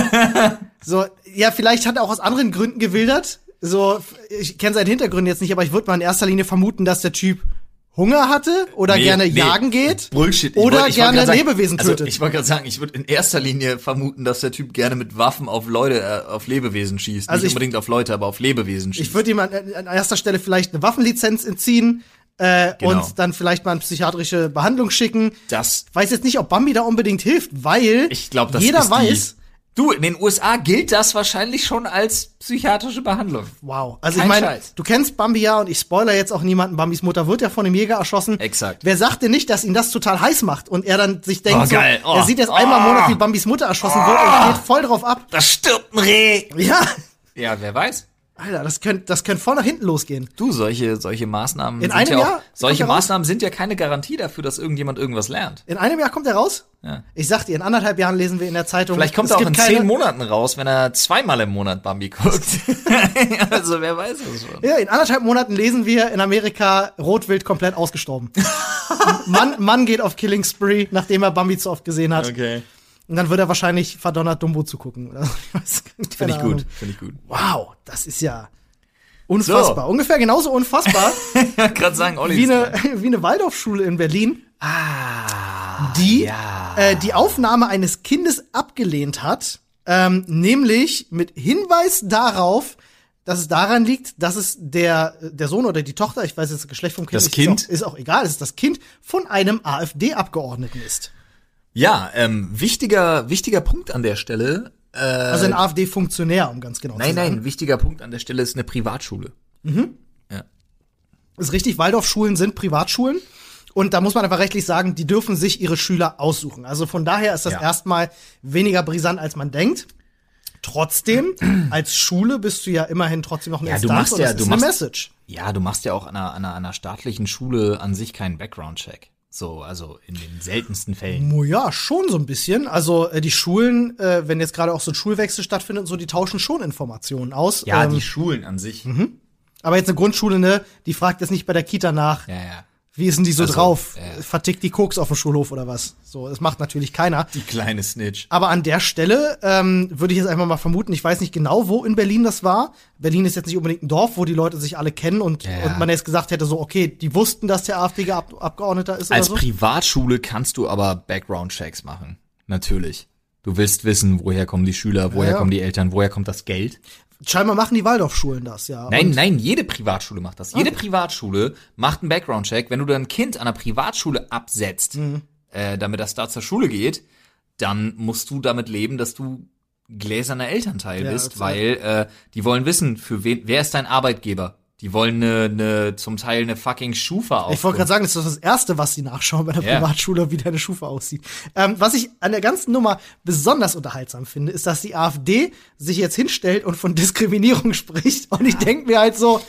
so, ja, vielleicht hat er auch aus anderen Gründen gewildert. So, ich kenne seinen Hintergrund jetzt nicht, aber ich würde mal in erster Linie vermuten, dass der Typ Hunger hatte oder Nee, gerne nee. jagen geht. Bullshit. Ich Oder wollt- gerne sagen- Lebewesen also, tötet. Ich wollte gerade sagen, ich würde in erster Linie vermuten, dass der Typ gerne mit Waffen auf Leute, äh, auf Lebewesen schießt. Also Nicht ich- unbedingt auf Leute, aber auf Lebewesen schießt. Ich würde ihm an, an erster Stelle vielleicht eine Waffenlizenz entziehen äh, Genau. und dann vielleicht mal eine psychiatrische Behandlung schicken. das, Weiß jetzt nicht, ob Bambi da unbedingt hilft, weil ich glaube, das jeder weiß. Die, du, in den USA gilt das wahrscheinlich schon als psychiatrische Behandlung. Wow. Also Kein ich meine, du kennst Bambi ja und ich spoiler jetzt auch niemanden. Bambis Mutter wird ja von einem Jäger erschossen. Exakt. Wer sagt denn nicht, dass ihn das total heiß macht und er dann sich denkt, Oh, so, geil. Oh. er sieht jetzt einmal im Oh. Monat, wie Bambis Mutter erschossen wird und geht voll drauf ab. Da stirbt ein Reh. Ja. Ja, wer weiß. Alter, das könnte das könnte voll nach hinten losgehen. Du, solche, solche Maßnahmen In sind einem ja auch, Jahr solche kommt er raus? Maßnahmen sind ja keine Garantie dafür, dass irgendjemand irgendwas lernt. In einem Jahr kommt er raus? Ja. Ich sag dir, in anderthalb Jahren lesen wir in der Zeitung. Vielleicht kommt er auch in keine- zehn Monaten raus, wenn er zweimal im Monat Bambi guckt. also wer weiß es schon. Ja, in anderthalb Monaten lesen wir in Amerika Rotwild komplett ausgestorben. Mann, Mann geht auf Killing Spree, nachdem er Bambi zu oft gesehen hat. Okay. Und dann wird er wahrscheinlich verdonnert, Dumbo zu gucken. So. Finde ich Ahnung. gut. Finde ich gut. Wow, das ist ja unfassbar. Ungefähr genauso unfassbar gerade sagen, Olli wie eine, wie eine Waldorfschule in Berlin, Ah, die ja. äh, die Aufnahme eines Kindes abgelehnt hat, ähm, nämlich mit Hinweis darauf, dass es daran liegt, dass es der, der Sohn oder die Tochter, ich weiß jetzt das Geschlecht vom Kind Das Kind? Ist, auch, ist auch egal, es ist das Kind von einem AfD-Abgeordneten ist. Ja, ähm, wichtiger, wichtiger Punkt an der Stelle. Äh, Also ein AfD-Funktionär, um ganz genau nein, zu sagen. nein, wichtiger Punkt an der Stelle ist eine Privatschule. Ja. Ist richtig, Waldorfschulen sind Privatschulen. Und da muss man einfach rechtlich sagen, die dürfen sich ihre Schüler aussuchen. Also von daher ist das Ja. erstmal weniger brisant, als man denkt. Trotzdem, als Schule bist du ja immerhin trotzdem noch eine Ja, du Instanz machst und ja- das du ist eine machst- Message. Ja, du machst ja auch an einer, an einer, an einer staatlichen Schule an sich keinen Background-Check. So, also in den seltensten Fällen. Mo ja, schon so ein bisschen. Also äh, die Schulen, äh, wenn jetzt gerade auch so ein Schulwechsel stattfindet so, die tauschen schon Informationen aus. Ja, ähm, die Schulen an sich. aber jetzt eine Grundschule, ne, die fragt jetzt nicht bei der Kita nach, Ja, ja. Wie ist denn die so Also, drauf? äh. Vertickt die Koks auf dem Schulhof oder was? So, das macht natürlich keiner. Die kleine Snitch. Aber an der Stelle ähm, würde ich jetzt einfach mal vermuten, ich weiß nicht genau, wo in Berlin das war. Berlin ist jetzt nicht unbedingt ein Dorf, wo die Leute sich alle kennen und, Ja. und man jetzt gesagt hätte, so, okay, die wussten, dass der AfD-Abgeordneter ist Als oder so. Privatschule kannst du aber Background-Checks machen. Natürlich. Du willst wissen, woher kommen die Schüler, woher Ja. kommen die Eltern, woher kommt das Geld. Scheinbar machen die Waldorfschulen das, ja. Nein, Und- nein, jede Privatschule macht das. Jede Okay. Privatschule macht einen Background-Check. Wenn du dein Kind an einer Privatschule absetzt, Mhm. äh, damit das da zur Schule geht, dann musst du damit leben, dass du gläserner Elternteil Ja, bist, weil äh, die wollen wissen, für wen, wer ist dein Arbeitgeber? Die wollen ne, ne, zum Teil eine fucking Schufa auf. Ich wollte gerade sagen, das ist das Erste, was sie nachschauen bei der Ja. Privatschule, wie deine Schufa aussieht. Ähm, was ich an der ganzen Nummer besonders unterhaltsam finde, ist, dass die AfD sich jetzt hinstellt und von Diskriminierung spricht. Und ich denke mir halt so,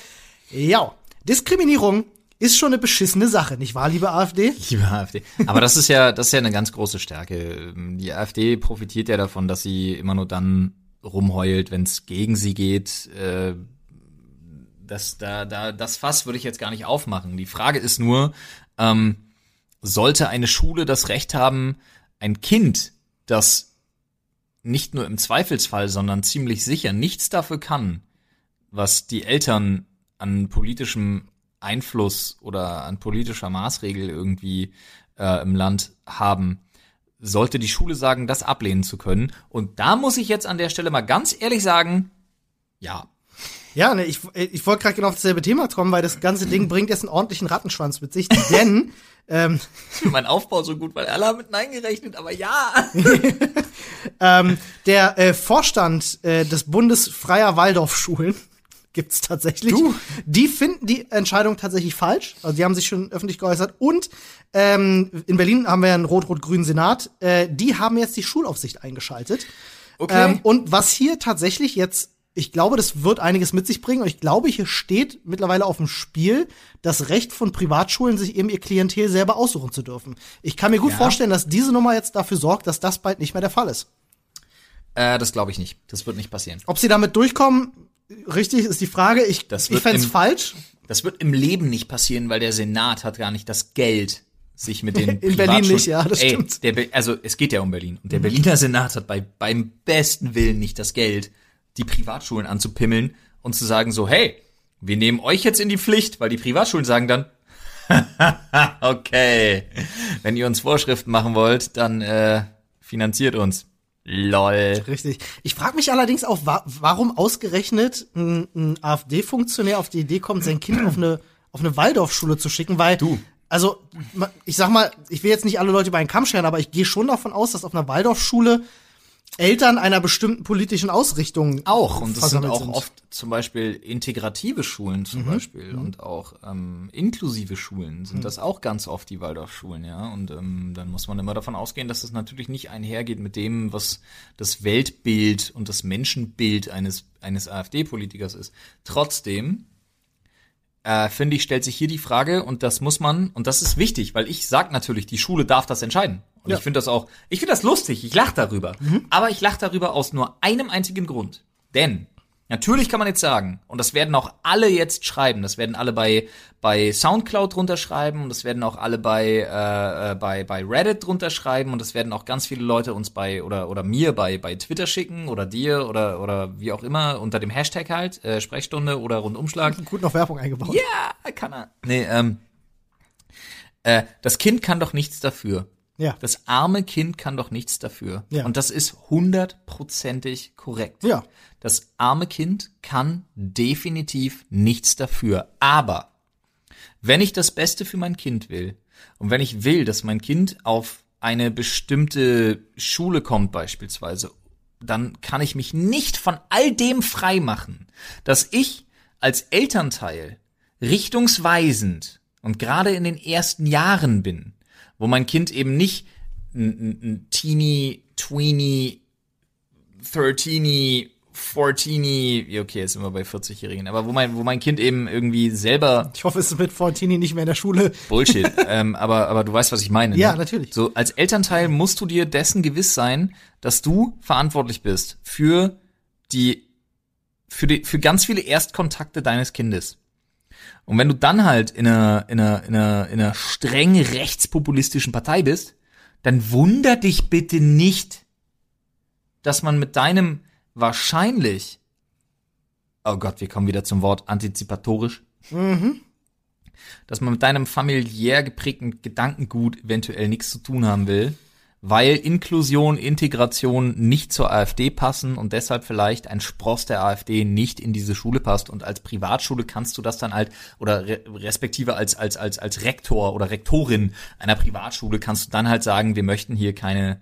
ja, Diskriminierung ist schon eine beschissene Sache, nicht wahr, liebe AfD? Liebe AfD. Aber das ist ja, das ist ja eine ganz große Stärke. Die AfD profitiert ja davon, dass sie immer nur dann rumheult, wenn es gegen sie geht. Äh, das, da, da, das Fass würde ich jetzt gar nicht aufmachen. Die Frage ist nur, ähm, sollte eine Schule das Recht haben, ein Kind, das nicht nur im Zweifelsfall, sondern ziemlich sicher nichts dafür kann, was die Eltern an politischem Einfluss oder an politischer Maßregel irgendwie äh, im Land haben, sollte die Schule sagen, das ablehnen zu können. Und da muss ich jetzt an der Stelle mal ganz ehrlich sagen, ja, Ja, ne, ich, ich wollte gerade genau auf dasselbe Thema kommen, weil das ganze Ding bringt jetzt einen ordentlichen Rattenschwanz mit sich, denn ähm, mein Aufbau so gut, weil alle haben mit Nein gerechnet, aber ja. ähm, der äh, Vorstand äh, des Bundes freier Waldorfschulen gibt's tatsächlich. Du. Die finden die Entscheidung tatsächlich falsch. Also die haben sich schon öffentlich geäußert. Und ähm, in Berlin haben wir einen rot-rot-grünen Senat. Äh, die haben jetzt die Schulaufsicht eingeschaltet. Okay. Ähm, und was hier tatsächlich jetzt, ich glaube, das wird einiges mit sich bringen. Und ich glaube, hier steht mittlerweile auf dem Spiel das Recht von Privatschulen, sich eben ihr Klientel selber aussuchen zu dürfen. Ich kann mir gut Ja. vorstellen, dass diese Nummer jetzt dafür sorgt, dass das bald nicht mehr der Fall ist. Äh, das glaube ich nicht. Das wird nicht passieren. Ob sie damit durchkommen, richtig, ist die Frage. Ich, Das ich fänd's im- falsch. Das wird im Leben nicht passieren, weil der Senat hat gar nicht das Geld, sich mit den In Berlin nicht, ja, das Ey, stimmt. Mhm. Der, also es geht ja um Berlin und der Berliner Senat hat bei beim besten Willen nicht das Geld, die Privatschulen anzupimmeln und zu sagen so, hey, wir nehmen euch jetzt in die Pflicht, weil die Privatschulen sagen dann, okay, wenn ihr uns Vorschriften machen wollt, dann äh, finanziert uns. Lol. Richtig. Ich frage mich allerdings auch, wa warum ausgerechnet ein, ein AfD-Funktionär auf die Idee kommt, sein Kind auf eine, auf eine Waldorfschule zu schicken, weil Du. Also, ich sag mal, ich will jetzt nicht alle Leute über einen Kamm scheren, aber ich gehe schon davon aus, dass auf einer Waldorfschule Eltern einer bestimmten politischen Ausrichtung Auch, und das sind auch oft zum Beispiel integrative Schulen zum Beispiel und auch ähm, inklusive Schulen sind das auch ganz oft die Waldorfschulen, ja. Und ähm, dann muss man immer davon ausgehen, dass das natürlich nicht einhergeht mit dem, was das Weltbild und das Menschenbild eines, eines AfD-Politikers ist. Trotzdem äh, finde ich, stellt sich hier die Frage, und das muss man, und das ist wichtig, weil ich sag natürlich, die Schule darf das entscheiden. Und Ja. ich finde das auch, ich finde das lustig, ich lache darüber. Aber ich lache darüber aus nur einem einzigen Grund. Denn natürlich kann man jetzt sagen, und das werden auch alle jetzt schreiben, das werden alle bei, bei Soundcloud drunter schreiben, und das werden auch alle bei, äh, äh, bei, bei Reddit drunter schreiben, und das werden auch ganz viele Leute uns bei, oder, oder mir bei, bei Twitter schicken, oder dir, oder, oder wie auch immer, unter dem Hashtag halt, äh, Sprechstunde oder Rundumschlag. gut noch Werbung eingebaut. Ja, kann er. Nee, ähm, äh, das Kind kann doch nichts dafür. Ja. Das arme Kind kann doch nichts dafür. Ja. Und das ist hundertprozentig korrekt. Ja. Das arme Kind kann definitiv nichts dafür. Aber wenn ich das Beste für mein Kind will und wenn ich will, dass mein Kind auf eine bestimmte Schule kommt beispielsweise, dann kann ich mich nicht von all dem frei machen, dass ich als Elternteil richtungsweisend und gerade in den ersten Jahren bin, wo mein Kind eben nicht ein, ein, Teenie, Tweenie, Thirteenie, Fourteenie, ja, okay, jetzt sind wir bei 40-Jährigen, aber wo mein, wo mein Kind eben irgendwie selber Ich hoffe, es ist mit Fortini nicht mehr in der Schule. Bullshit, ähm, aber, aber du weißt, was ich meine. Ja, ne? natürlich. So, als Elternteil musst du dir dessen gewiss sein, dass du verantwortlich bist für die, für die, für ganz viele Erstkontakte deines Kindes. Und wenn du dann halt in einer, in einer, in einer, in einer streng rechtspopulistischen Partei bist, dann wunder dich bitte nicht, dass man mit deinem wahrscheinlich, oh Gott, wir kommen wieder zum Wort antizipatorisch, dass man mit deinem familiär geprägten Gedankengut eventuell nichts zu tun haben will, weil Inklusion, Integration nicht zur AfD passen und deshalb vielleicht ein Spross der AfD nicht in diese Schule passt. Und als Privatschule kannst du das dann halt, oder re respektive als, als, als, als Rektor oder Rektorin einer Privatschule kannst du dann halt sagen, wir möchten hier keine,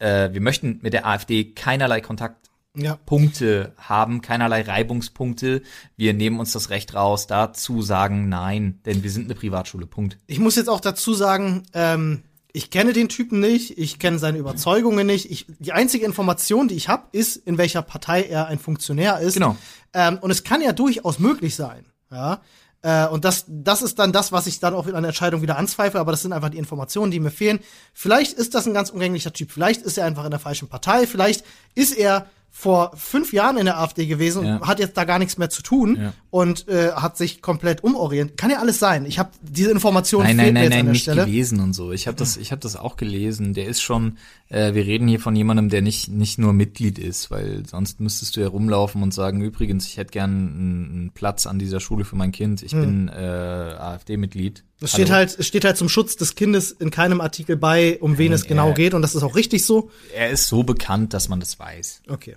äh, wir möchten mit der AfD keinerlei Kontakt Ja. Punkte haben, keinerlei Reibungspunkte. Wir nehmen uns das Recht raus, dazu sagen nein, denn wir sind eine Privatschule. Punkt. Ich muss jetzt auch dazu sagen, ähm, ich kenne den Typen nicht, ich kenne seine Überzeugungen nicht. Ich, die einzige Information, die ich habe, ist, in welcher Partei er ein Funktionär ist. Genau. Ähm, und es kann ja durchaus möglich sein, ja. Äh, und das, das ist dann das, was ich dann auch in einer Entscheidung wieder anzweifle, aber das sind einfach die Informationen, die mir fehlen. Vielleicht ist das ein ganz umgänglicher Typ, vielleicht ist er einfach in der falschen Partei, vielleicht ist er vor fünf Jahren in der AfD gewesen Ja. und hat jetzt da gar nichts mehr zu tun Ja. und äh, hat sich komplett umorientiert. Kann ja alles sein. Ich habe diese Information Nein, nein, nein, nein, nicht Stelle. gewesen und so. Ich habe das, ich habe das auch gelesen. Der ist schon, äh, wir reden hier von jemandem, der nicht nicht nur Mitglied ist, weil sonst müsstest du ja rumlaufen und sagen, übrigens, ich hätte gern einen, Platz an dieser Schule für mein Kind. Ich bin äh, AfD-Mitglied. Es steht halt, es steht halt zum Schutz des Kindes in keinem Artikel bei, um wen es genau äh, geht und das ist auch richtig so. Er ist so bekannt, dass man das weiß. Okay.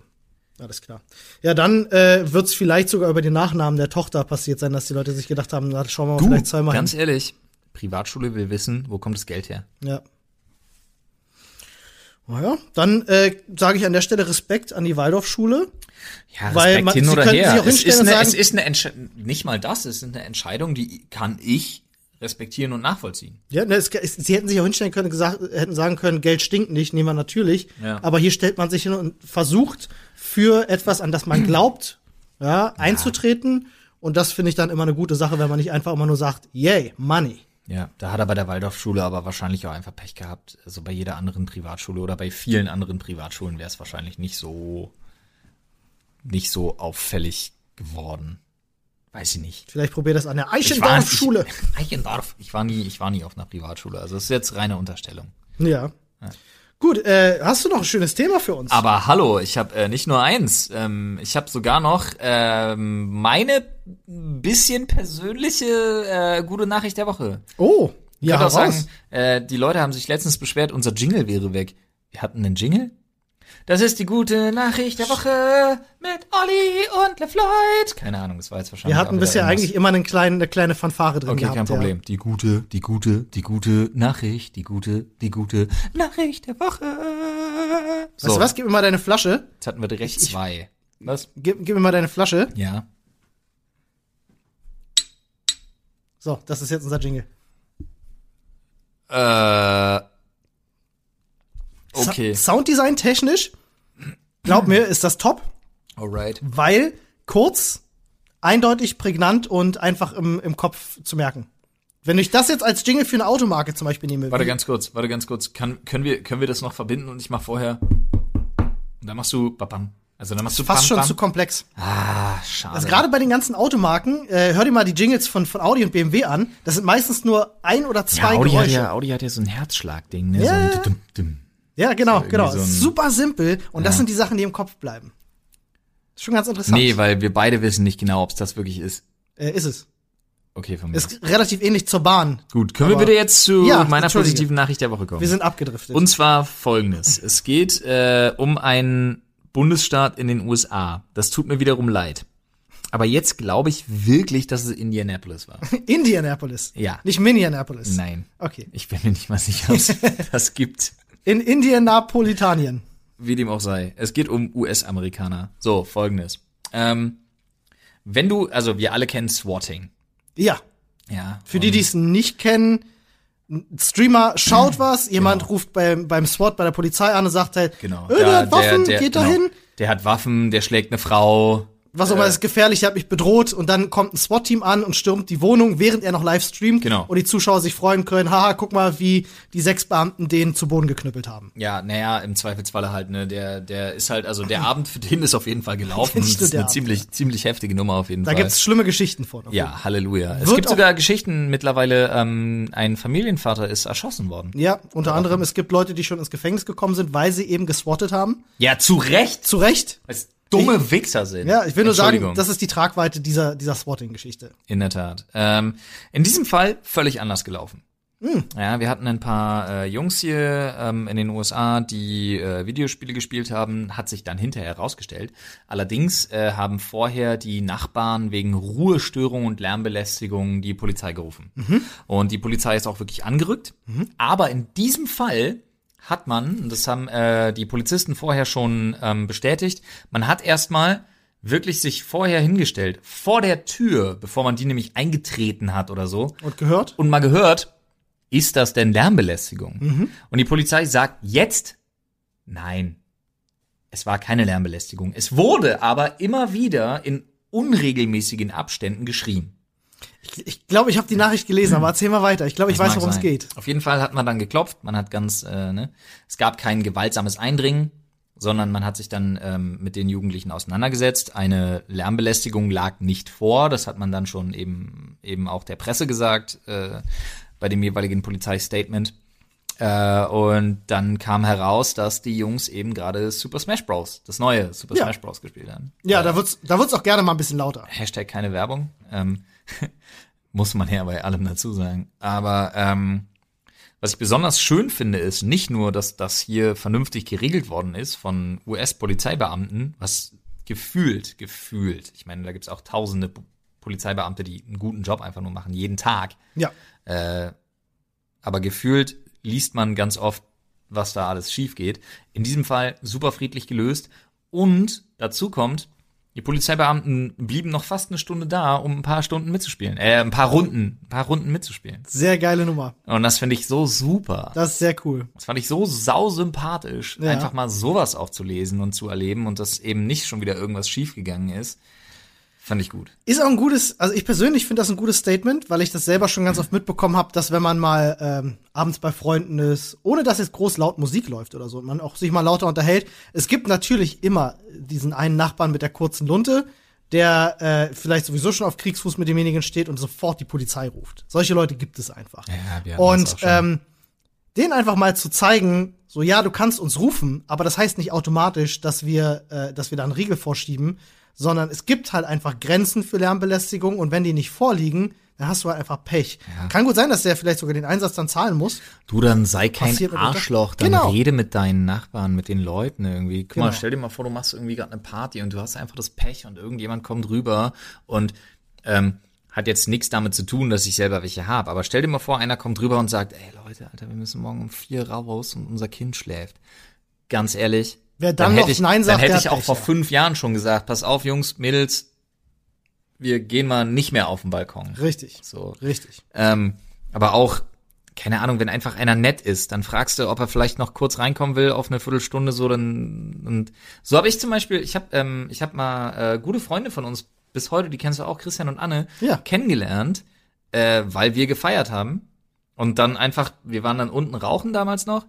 Alles klar. Ja, dann äh, wird es vielleicht sogar über den Nachnamen der Tochter passiert sein, dass die Leute sich gedacht haben, na, schauen wir mal vielleicht zweimal ganz hin. ehrlich, Privatschule will wissen, wo kommt das Geld her? Ja. Naja, dann äh, sage ich an der Stelle Respekt an die Waldorfschule. Ja, Weil Respekt man- hin oder her. sich auch Es ist, eine, sagen- es ist eine Entscheidung, nicht mal das, es ist eine Entscheidung, die kann ich respektieren und nachvollziehen. Ja, ne, es, es, sie hätten sich auch hinstellen können, gesagt, hätten sagen können, Geld stinkt nicht, nehmen wir natürlich. Ja. Aber hier stellt man sich hin und versucht für etwas, an das man glaubt, ja, einzutreten. Und das finde ich dann immer eine gute Sache, wenn man nicht einfach immer nur sagt, yay, money. Ja, da hat er bei der Waldorfschule aber wahrscheinlich auch einfach Pech gehabt. Also bei jeder anderen Privatschule oder bei vielen anderen Privatschulen wäre es wahrscheinlich nicht so, nicht so auffällig geworden. Weiß ich nicht. Vielleicht probier das an der Eichendorf-Schule. Ich, Eichendorf. Ich war nie, ich war nie auf einer Privatschule. Also das ist jetzt reine Unterstellung. Ja. Gut, äh, hast du noch ein schönes Thema für uns? Aber hallo, ich habe äh, nicht nur eins, ähm, ich habe sogar noch ähm, meine bisschen persönliche äh, gute Nachricht der Woche. oh, Ich ja, auch sagen, äh, die Leute haben sich letztens beschwert, unser Jingle wäre weg. Wir hatten einen Jingle? Das ist die gute Nachricht der Woche mit Olli und LeFloid. Keine Ahnung, das war jetzt wahrscheinlich Wir hatten bisher irgendwas. eigentlich immer einen kleinen, eine kleine Fanfare drin Okay, gehabt. kein Problem. Die gute, die gute, die gute Nachricht, die gute, die gute Nachricht der Woche. Ja. So, Weißt du was? Gib mir mal deine Flasche. jetzt hatten wir direkt zwei. Was? Gib, gib mir mal deine Flasche. Ja. So, das ist jetzt unser Jingle. Äh. Okay. Sa Sounddesign technisch, glaub mir, ist das top, Alright. weil kurz, eindeutig, prägnant und einfach im, im Kopf zu merken. Wenn ich das jetzt als Jingle für eine Automarke zum Beispiel nehme, Warte ganz kurz, warte ganz kurz. Kann, können, wir, können wir das noch verbinden und ich mach vorher. Und dann machst du babam. Also dann machst du fast bam, schon bam. zu komplex. Ah, schade. Also gerade bei den ganzen Automarken, äh, hör dir mal die Jingles von, von Audi und BMW an. Das sind meistens nur ein oder ja, zwei Audi hat Geräusche. ja, Audi hat ja so ein Herzschlagding, ne? Ja, so ein ja. dum, dum. Ja, genau, So genau. so Super simpel. Und das Ja. sind die Sachen, die im Kopf bleiben. Ist schon ganz interessant. Nee, weil wir beide wissen nicht genau, ob es das wirklich ist. äh, ist es. Okay, von mir. Ist relativ ähnlich zur Bahn. Gut, können wir bitte jetzt zu Ja, meiner positiven Nachricht der Woche kommen? Wir sind abgedriftet. Und zwar folgendes. Es geht äh, um einen Bundesstaat in den USA. Das tut mir wiederum leid. Aber jetzt glaube ich wirklich, dass es Indianapolis war. Indianapolis. Ja. Nicht Minneapolis. Nein. Okay. Ich bin mir nicht mal sicher, ob es das gibt. In Indianapolitanien. Wie dem auch sei. Es geht um US-Amerikaner. So, folgendes. Ähm, wenn du, also wir alle kennen Swatting. Ja. Ja. Für die, die es nicht kennen, ein Streamer schaut was, jemand Genau. ruft beim, beim SWAT bei der Polizei an und sagt halt, Genau. äh, der hat Waffen, geht genau. dahin. Der hat Waffen, der schlägt eine Frau, was auch immer, das ist gefährlich, er hat mich bedroht und dann kommt ein SWAT-Team an und stürmt die Wohnung, während er noch live streamt. Genau. Und die Zuschauer sich freuen können, haha, guck mal, wie die sechs Beamten den zu Boden geknüppelt haben. Ja, naja, im Zweifelsfalle halt, ne, der, der ist halt, also der Abend für den ist auf jeden Fall gelaufen. Das ist eine Abend, ziemlich, ziemlich heftige Nummer auf jeden Da Fall. gibt's schlimme Geschichten von. ja, Halleluja. Es gibt sogar Geschichten mittlerweile, ähm, ein Familienvater ist erschossen worden. Ja, unter anderem, es gibt Leute, die schon ins Gefängnis gekommen sind, weil sie eben geswattet haben. Ja, zu Recht. Zu Recht. Als dumme Wichser sind. Ja, ich will nur sagen, das ist die Tragweite dieser, dieser Swatting-Geschichte. In der Tat. Ähm, in diesem Fall völlig anders gelaufen. Hm. Ja, wir hatten ein paar äh, Jungs hier ähm, in den USA, die äh, Videospiele gespielt haben, hat sich dann hinterher herausgestellt. Allerdings äh, haben vorher die Nachbarn wegen Ruhestörung und Lärmbelästigung die Polizei gerufen. Mhm. Und die Polizei ist auch wirklich angerückt. Aber in diesem Fall hat man, das haben äh, die Polizisten vorher schon ähm, bestätigt, man hat erstmal wirklich sich vorher hingestellt, vor der Tür, bevor man die nämlich eingetreten hat oder so, Und gehört? und mal gehört, ist das denn Lärmbelästigung? Und die Polizei sagt jetzt, nein, es war keine Lärmbelästigung. Es wurde aber immer wieder in unregelmäßigen Abständen geschrien. Ich, ich glaube, ich habe die Nachricht gelesen, aber erzähl mal weiter. Ich glaube, ich Das weiß, worum es geht. Auf jeden Fall hat man dann geklopft, man hat ganz, äh, ne, es gab kein gewaltsames Eindringen, sondern man hat sich dann ähm, mit den Jugendlichen auseinandergesetzt. Eine Lärmbelästigung lag nicht vor, das hat man dann schon eben eben auch der Presse gesagt äh, bei dem jeweiligen Polizeistatement. Äh, und dann kam heraus, dass die Jungs eben gerade Super Smash Bros. das neue Super Ja. Smash Bros. gespielt haben. Ja, da wird's, da wird's auch gerne mal ein bisschen lauter. Hashtag keine Werbung. Ähm, muss man ja bei allem dazu sagen. Aber ähm, was ich besonders schön finde, ist nicht nur, dass das hier vernünftig geregelt worden ist von US-Polizeibeamten, was gefühlt, gefühlt, ich meine, da gibt's auch tausende Po- Polizeibeamte, die einen guten Job einfach nur machen, jeden Tag. Ja. Äh, aber gefühlt liest man ganz oft, was da alles schief geht. In diesem Fall super friedlich gelöst. Und dazu kommt, die Polizeibeamten blieben noch fast eine Stunde da, um ein paar Stunden mitzuspielen. Äh, ein paar Runden, ein paar Runden mitzuspielen. Sehr geile Nummer. Und das finde ich so super. Das ist sehr cool. Das fand ich so sausympathisch, Ja. einfach mal sowas auch zu lesen und zu erleben und dass eben nicht schon wieder irgendwas schiefgegangen ist. Fand ich gut. Ist auch ein gutes, also ich persönlich finde das ein gutes Statement, weil ich das selber schon ganz oft mitbekommen habe, dass wenn man mal ähm, abends bei Freunden ist, ohne dass jetzt groß laut Musik läuft oder so, und man auch sich mal lauter unterhält, es gibt natürlich immer diesen einen Nachbarn mit der kurzen Lunte, der äh, vielleicht sowieso schon auf Kriegsfuß mit demjenigen steht und sofort die Polizei ruft. Solche Leute gibt es einfach. Ja, und ähm, denen einfach mal zu zeigen, so ja, du kannst uns rufen, aber das heißt nicht automatisch, dass wir, äh, dass wir da einen Riegel vorschieben, sondern es gibt halt einfach Grenzen für Lärmbelästigung und wenn die nicht vorliegen, dann hast du halt einfach Pech. Kann gut sein, dass der vielleicht sogar den Einsatz dann zahlen muss. Du, dann sei kein Passiert. Arschloch, dann Genau. rede mit deinen Nachbarn, mit den Leuten irgendwie. Guck mal, Genau. stell dir mal vor, du machst irgendwie gerade eine Party und du hast einfach das Pech und irgendjemand kommt rüber und ähm, hat jetzt nichts damit zu tun, dass ich selber welche habe. Aber stell dir mal vor, einer kommt rüber und sagt, ey Leute, Alter, wir müssen morgen um vier raus und unser Kind schläft. Ganz ehrlich. Wer dann noch hätte ich, Nein sagt, dann hätte ich auch Pech, vor ja. fünf Jahren schon gesagt, pass auf, Jungs, Mädels, wir gehen mal nicht mehr auf den Balkon. Richtig. So. Richtig. Ähm, aber auch, keine Ahnung, wenn einfach einer nett ist, dann fragst du, ob er vielleicht noch kurz reinkommen will auf eine Viertelstunde so, dann und so habe ich zum Beispiel, ich habe ähm, ich habe mal äh, gute Freunde von uns bis heute, die kennst du auch, Christian und Anne, Ja. kennengelernt, äh, weil wir gefeiert haben und dann einfach, wir waren dann unten rauchen damals noch.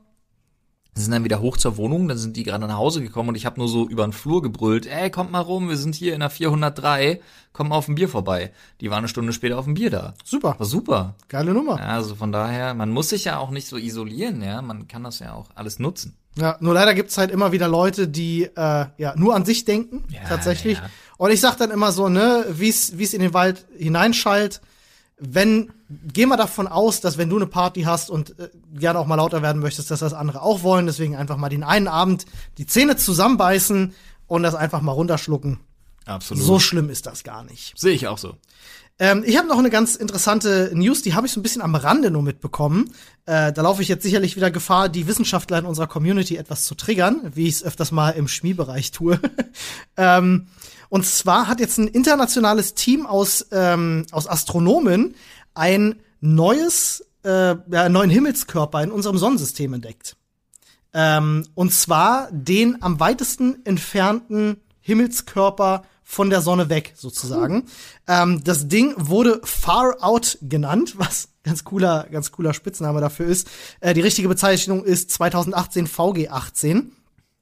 Sind dann wieder hoch zur Wohnung, dann sind die gerade nach Hause gekommen und ich habe nur so über den Flur gebrüllt, ey, kommt mal rum, wir sind hier in der 403, komm auf ein Bier vorbei. Die waren eine Stunde später auf dem Bier da. Super. War super. Geile Nummer. Ja, also von daher, man muss sich ja auch nicht so isolieren, ja. Man kann das ja auch alles nutzen. Ja, nur leider gibt's halt immer wieder Leute, die äh, ja nur an sich denken, Ja, tatsächlich. ja. Und ich sag dann immer so, ne, wie's wie's in den Wald hineinschallt, wenn geh mal davon aus, dass wenn du eine Party hast und äh, gerne auch mal lauter werden möchtest, dass das andere auch wollen, deswegen einfach mal den einen Abend die Zähne zusammenbeißen und das einfach mal runterschlucken. Absolut. So schlimm ist das gar nicht. sehe ich auch so. Ähm, ich habe noch eine ganz interessante News, die habe ich so ein bisschen am Rande nur mitbekommen. Äh, da laufe ich jetzt sicherlich wieder Gefahr, die Wissenschaftler in unserer Community etwas zu triggern, wie ich es öfters mal im Schmiebereich tue. ähm, und zwar hat jetzt ein internationales Team aus, ähm, aus Astronomen ein neues, äh, ja, einen neuen Himmelskörper in unserem Sonnensystem entdeckt. Ähm, und zwar den am weitesten entfernten Himmelskörper von der Sonne weg, sozusagen. Ähm, das Ding wurde Far Out genannt, was ganz cooler, ganz cooler Spitzname dafür ist. Äh, die richtige Bezeichnung ist 2018 VG18.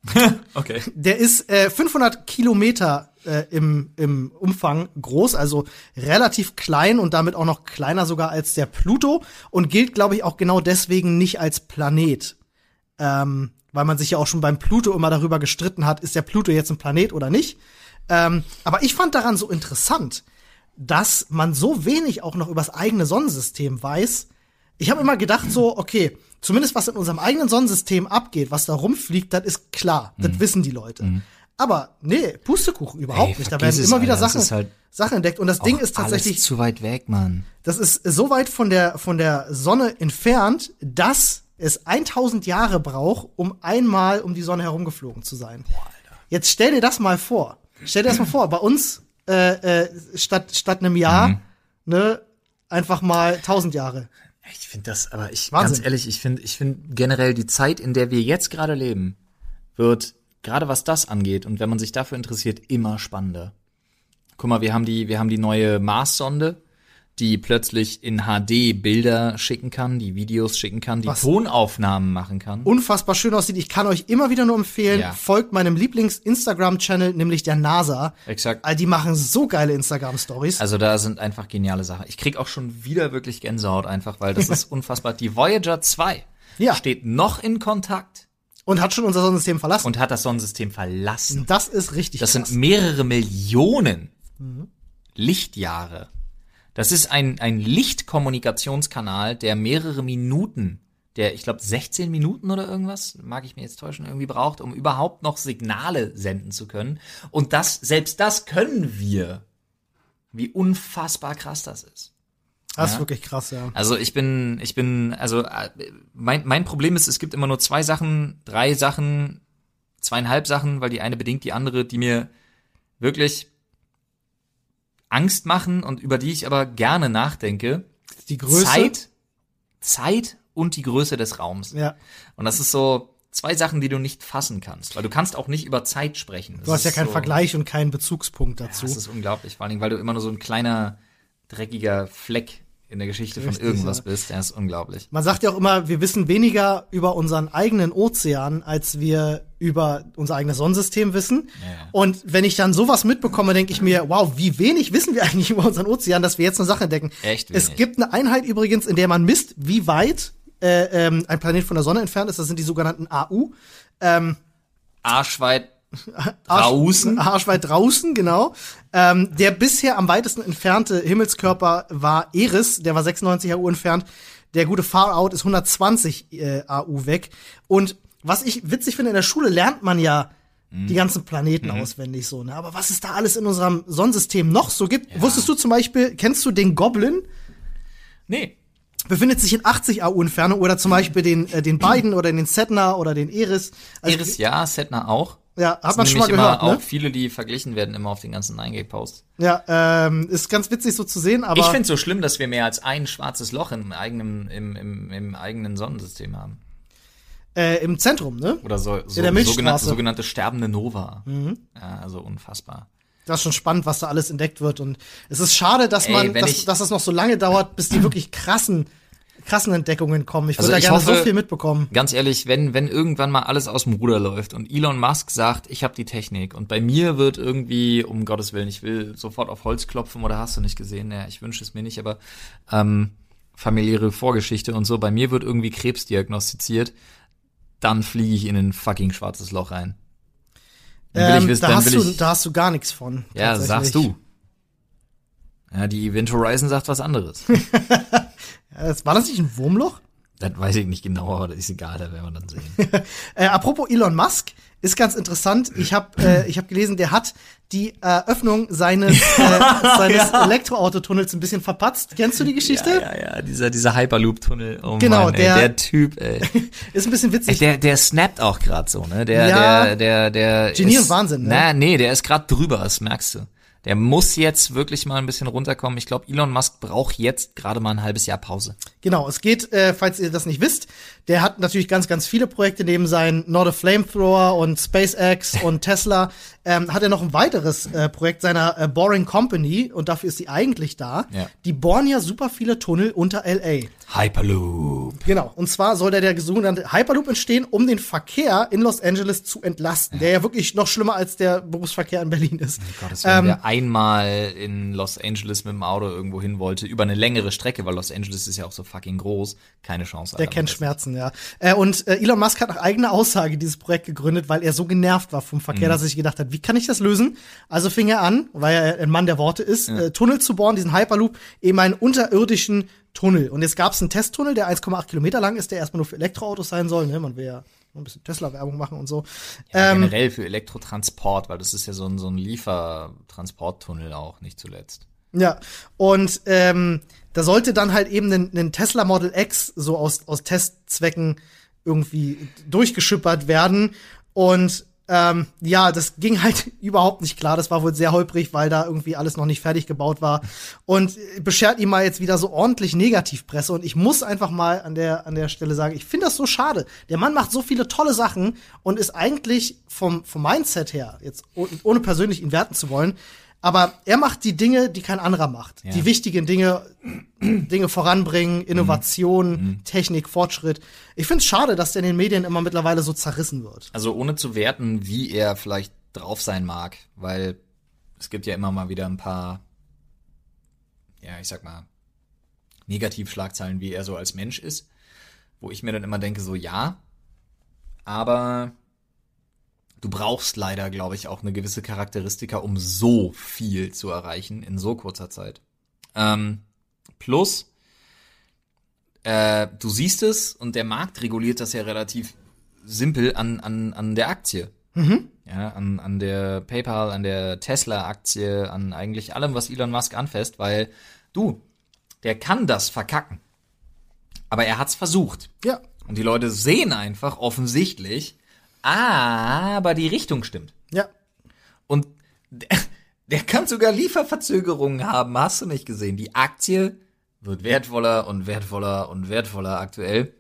Okay. Der ist äh, 500 Kilometer äh, im, im Umfang groß, also relativ klein und damit auch noch kleiner sogar als der Pluto und gilt, glaube ich, auch genau deswegen nicht als Planet. Ähm, weil man sich ja auch schon beim Pluto immer darüber gestritten hat, ist der Pluto jetzt ein Planet oder nicht. Ähm, aber ich fand daran so interessant, dass man so wenig auch noch übers eigene Sonnensystem weiß. Ich habe immer gedacht so, okay, zumindest was in unserem eigenen Sonnensystem abgeht, was da rumfliegt, das ist klar, das wissen die Leute. Aber nee, Pustekuchen überhaupt Mhm. Ey, nicht. Da werden es, immer wieder Alter, das Sachen, halt Sachen entdeckt und das Ding ist tatsächlich zu weit weg, Mann. das ist so weit von der, von der Sonne entfernt, dass es 1000 Jahre braucht, um einmal um die Sonne herumgeflogen zu sein. Jetzt stell dir das mal vor. Stell dir das mal vor. Bei uns äh, äh, statt, statt einem Jahr, Mhm. ne, einfach mal 1000 Jahre. Ich finde das, aber ich, Wahnsinn. ganz ehrlich, ich finde, ich finde generell die Zeit, in der wir jetzt gerade leben, wird, gerade was das angeht und wenn man sich dafür interessiert, immer spannender. Guck mal, wir haben die, wir haben die neue Mars-Sonde, die plötzlich in HD Bilder schicken kann, die Videos schicken kann, die Was? Tonaufnahmen machen kann. Unfassbar schön aussieht. Ich kann euch immer wieder nur empfehlen, Ja. folgt meinem Lieblings-Instagram-Channel, nämlich der NASA. Exakt. Die machen so geile Instagram-Stories. Also da sind einfach geniale Sachen. Ich krieg auch schon wieder wirklich Gänsehaut einfach, weil das ist unfassbar. Die Voyager 2 Ja. steht noch in Kontakt Und hat schon unser Sonnensystem verlassen. und hat das Sonnensystem verlassen. das ist richtig Das krass. sind mehrere Millionen Lichtjahre. Das ist ein, ein Lichtkommunikationskanal, der mehrere Minuten, der, ich glaube, 16 Minuten oder irgendwas, mag ich mir jetzt täuschen, irgendwie braucht, um überhaupt noch Signale senden zu können. Und das, selbst das können wir. Wie unfassbar krass das ist. das ist ja. wirklich krass, ja. Also ich bin, ich bin, also äh, mein, mein Problem ist, es gibt immer nur zwei Sachen, drei Sachen, zweieinhalb Sachen, weil die eine bedingt die andere, die mir wirklich Angst machen und über die ich aber gerne nachdenke. Die Größe. Zeit, Zeit und die Größe des Raums. Ja. Und das ist so zwei Sachen, die du nicht fassen kannst, weil du kannst auch nicht über Zeit sprechen. Das Du hast ja keinen so, Vergleich und keinen Bezugspunkt Ja, dazu. das ist unglaublich, vor allen Dingen, weil du immer nur so ein kleiner, dreckiger Fleck in der Geschichte von Richtig, irgendwas ja. bist. Der ist unglaublich. Man sagt ja auch immer, wir wissen weniger über unseren eigenen Ozean, als wir über unser eigenes Sonnensystem wissen. Ja. Und wenn ich dann sowas mitbekomme, denke ich mir, wow, wie wenig wissen wir eigentlich über unseren Ozean, dass wir jetzt eine Sache entdecken. Echt Es wenig. gibt eine Einheit übrigens, in der man misst, wie weit äh, ähm, ein Planet von der Sonne entfernt ist. Das sind die sogenannten AU. Arschweit Arsch- draußen. Arschweit draußen, genau. Ähm, der bisher am weitesten entfernte Himmelskörper war Eris, der war 96 AU entfernt. Der gute Far Out ist 120 äh, AU weg. Und was ich witzig finde, in der Schule lernt man ja Mhm. die ganzen Planeten auswendig so, ne? Aber was es da alles in unserem Sonnensystem noch so gibt? Wusstest du zum Beispiel, kennst du den Goblin? Nee. Befindet sich in 80 AU Entfernung oder zum Beispiel den, äh, den beiden oder den Setna oder den Eris. Also, Iris ja, Setna auch. Ja, hat man schon mal gehört, immer ne? auch viele, die verglichen werden immer auf den ganzen 9Gag-Posts. Ja, ähm, ist ganz witzig so zu sehen, aber Ich finde so schlimm, dass wir mehr als ein schwarzes Loch im eigenen, im, im, im eigenen Sonnensystem haben. äh, im Zentrum, ne? Oder so, so der Milchstraße. sogenannte, sogenannte sterbende Nova. Mhm. Ja, also unfassbar. Das ist schon spannend, was da alles entdeckt wird und es ist schade, dass Ey, man, dass, dass das noch so lange dauert, bis die wirklich krassen, krassen Entdeckungen kommen. Ich würde Also da ich gerne hoffe- so viel mitbekommen. Ganz ehrlich, wenn, wenn irgendwann mal alles aus dem Ruder läuft und Elon Musk sagt, ich habe die Technik und bei mir wird irgendwie, um Gottes Willen, ich will sofort auf Holz klopfen oder hast du nicht gesehen, ja, ich wünsche es mir nicht, aber ähm, familiäre Vorgeschichte und so, bei mir wird irgendwie Krebs diagnostiziert, dann fliege ich in ein fucking schwarzes Loch rein. Ähm, wissen, da, hast du, da hast du gar nichts von. ja, sagst du. Ja, die Event Horizon sagt was anderes. Äh, war das nicht ein Wurmloch? das weiß ich nicht genau, aber das ist egal, da werden wir dann sehen. Äh, apropos Elon Musk, ist ganz interessant. Ich habe äh, ich hab gelesen, der hat die Eröffnung seines, äh, seines Elektroautotunnels ein bisschen verpatzt. Kennst du die Geschichte? Ja, ja, ja, dieser, dieser Hyperloop-Tunnel. Oh Genau, Mann, ey, der- der Typ, ey. Ist ein bisschen Ey, witzig. der, der snappt auch grad so, ne? Der, Ja. der, der, der. Genie ist, und Wahnsinn, ne? Na, nee, der ist grad drüber, das merkst du. Der muss jetzt wirklich mal ein bisschen runterkommen. Ich glaube, Elon Musk braucht jetzt gerade mal ein halbes Jahr Pause. Genau, es geht, äh, falls ihr das nicht wisst, der hat natürlich ganz, ganz viele Projekte neben seinen Not a Flamethrower und SpaceX und Tesla. Ähm, hat er noch ein weiteres äh, Projekt seiner äh, Boring Company und dafür ist sie eigentlich da. Ja. Die bohren ja super viele Tunnel unter LA. Hyperloop. Genau. Und zwar soll da der sogenannte Hyperloop entstehen, um den Verkehr in Los Angeles zu entlasten, der ja wirklich noch schlimmer als der Berufsverkehr in Berlin ist. Gottes Willen, wer einmal in Los Angeles mit dem Auto irgendwo hin wollte, über eine längere Strecke, weil Los Angeles ist ja auch so fucking groß, keine Chance. Der Alter, kennt Schmerzen, ja. Äh, und äh, Elon Musk hat nach eigener Aussage dieses Projekt gegründet, weil er so genervt war vom Verkehr, dass er sich gedacht hat, wie kann ich das lösen? Also fing er an, weil er ein Mann der Worte ist, äh, Tunnel zu bohren, diesen Hyperloop, eben einen unterirdischen Tunnel. Und jetzt gab es einen Testtunnel, der 1,8 Kilometer lang ist, der erstmal nur für Elektroautos sein soll. Ne? Man will ja ein bisschen Tesla-Werbung machen und so. Ja, ähm, generell für Elektrotransport, weil das ist ja so ein, so ein Liefertransporttunnel auch, nicht zuletzt. Ja, und ähm, da sollte dann halt eben ein, Tesla Model X so aus, aus Testzwecken irgendwie durchgeschippert werden. Und ähm, ja, das ging halt überhaupt nicht klar. Das war wohl sehr holprig, weil da irgendwie alles noch nicht fertig gebaut war. Und äh, beschert ihm mal jetzt wieder so ordentlich Negativpresse. Und ich muss einfach mal an der, an der Stelle sagen, ich finde das so schade. Der Mann macht so viele tolle Sachen und ist eigentlich vom, vom Mindset her, jetzt oh- ohne persönlich ihn werten zu wollen, aber er macht die Dinge, die kein anderer macht. Ja. Die wichtigen Dinge, Dinge voranbringen, Innovation, Technik, Fortschritt. Ich finde es schade, dass der in den Medien immer mittlerweile so zerrissen wird. Also ohne zu werten, wie er vielleicht drauf sein mag, weil es gibt ja immer mal wieder ein paar, ja, ich sag mal, Negativschlagzeilen, wie er so als Mensch ist, wo ich mir dann immer denke, so ja, aber du brauchst leider, glaube ich, auch eine gewisse Charakteristika, um so viel zu erreichen in so kurzer Zeit. Ähm, plus, äh, du siehst es und der Markt reguliert das ja relativ simpel an, an, an der Aktie. Ja, an, an der PayPal, an der Tesla-Aktie, an eigentlich allem, was Elon Musk anfasst, weil du, der kann das verkacken. Aber er hat's versucht. Ja. Und die Leute sehen einfach offensichtlich, aber die Richtung stimmt. Ja. Und der, der kann sogar Lieferverzögerungen haben, hast du nicht gesehen. Die Aktie wird wertvoller und wertvoller und wertvoller aktuell.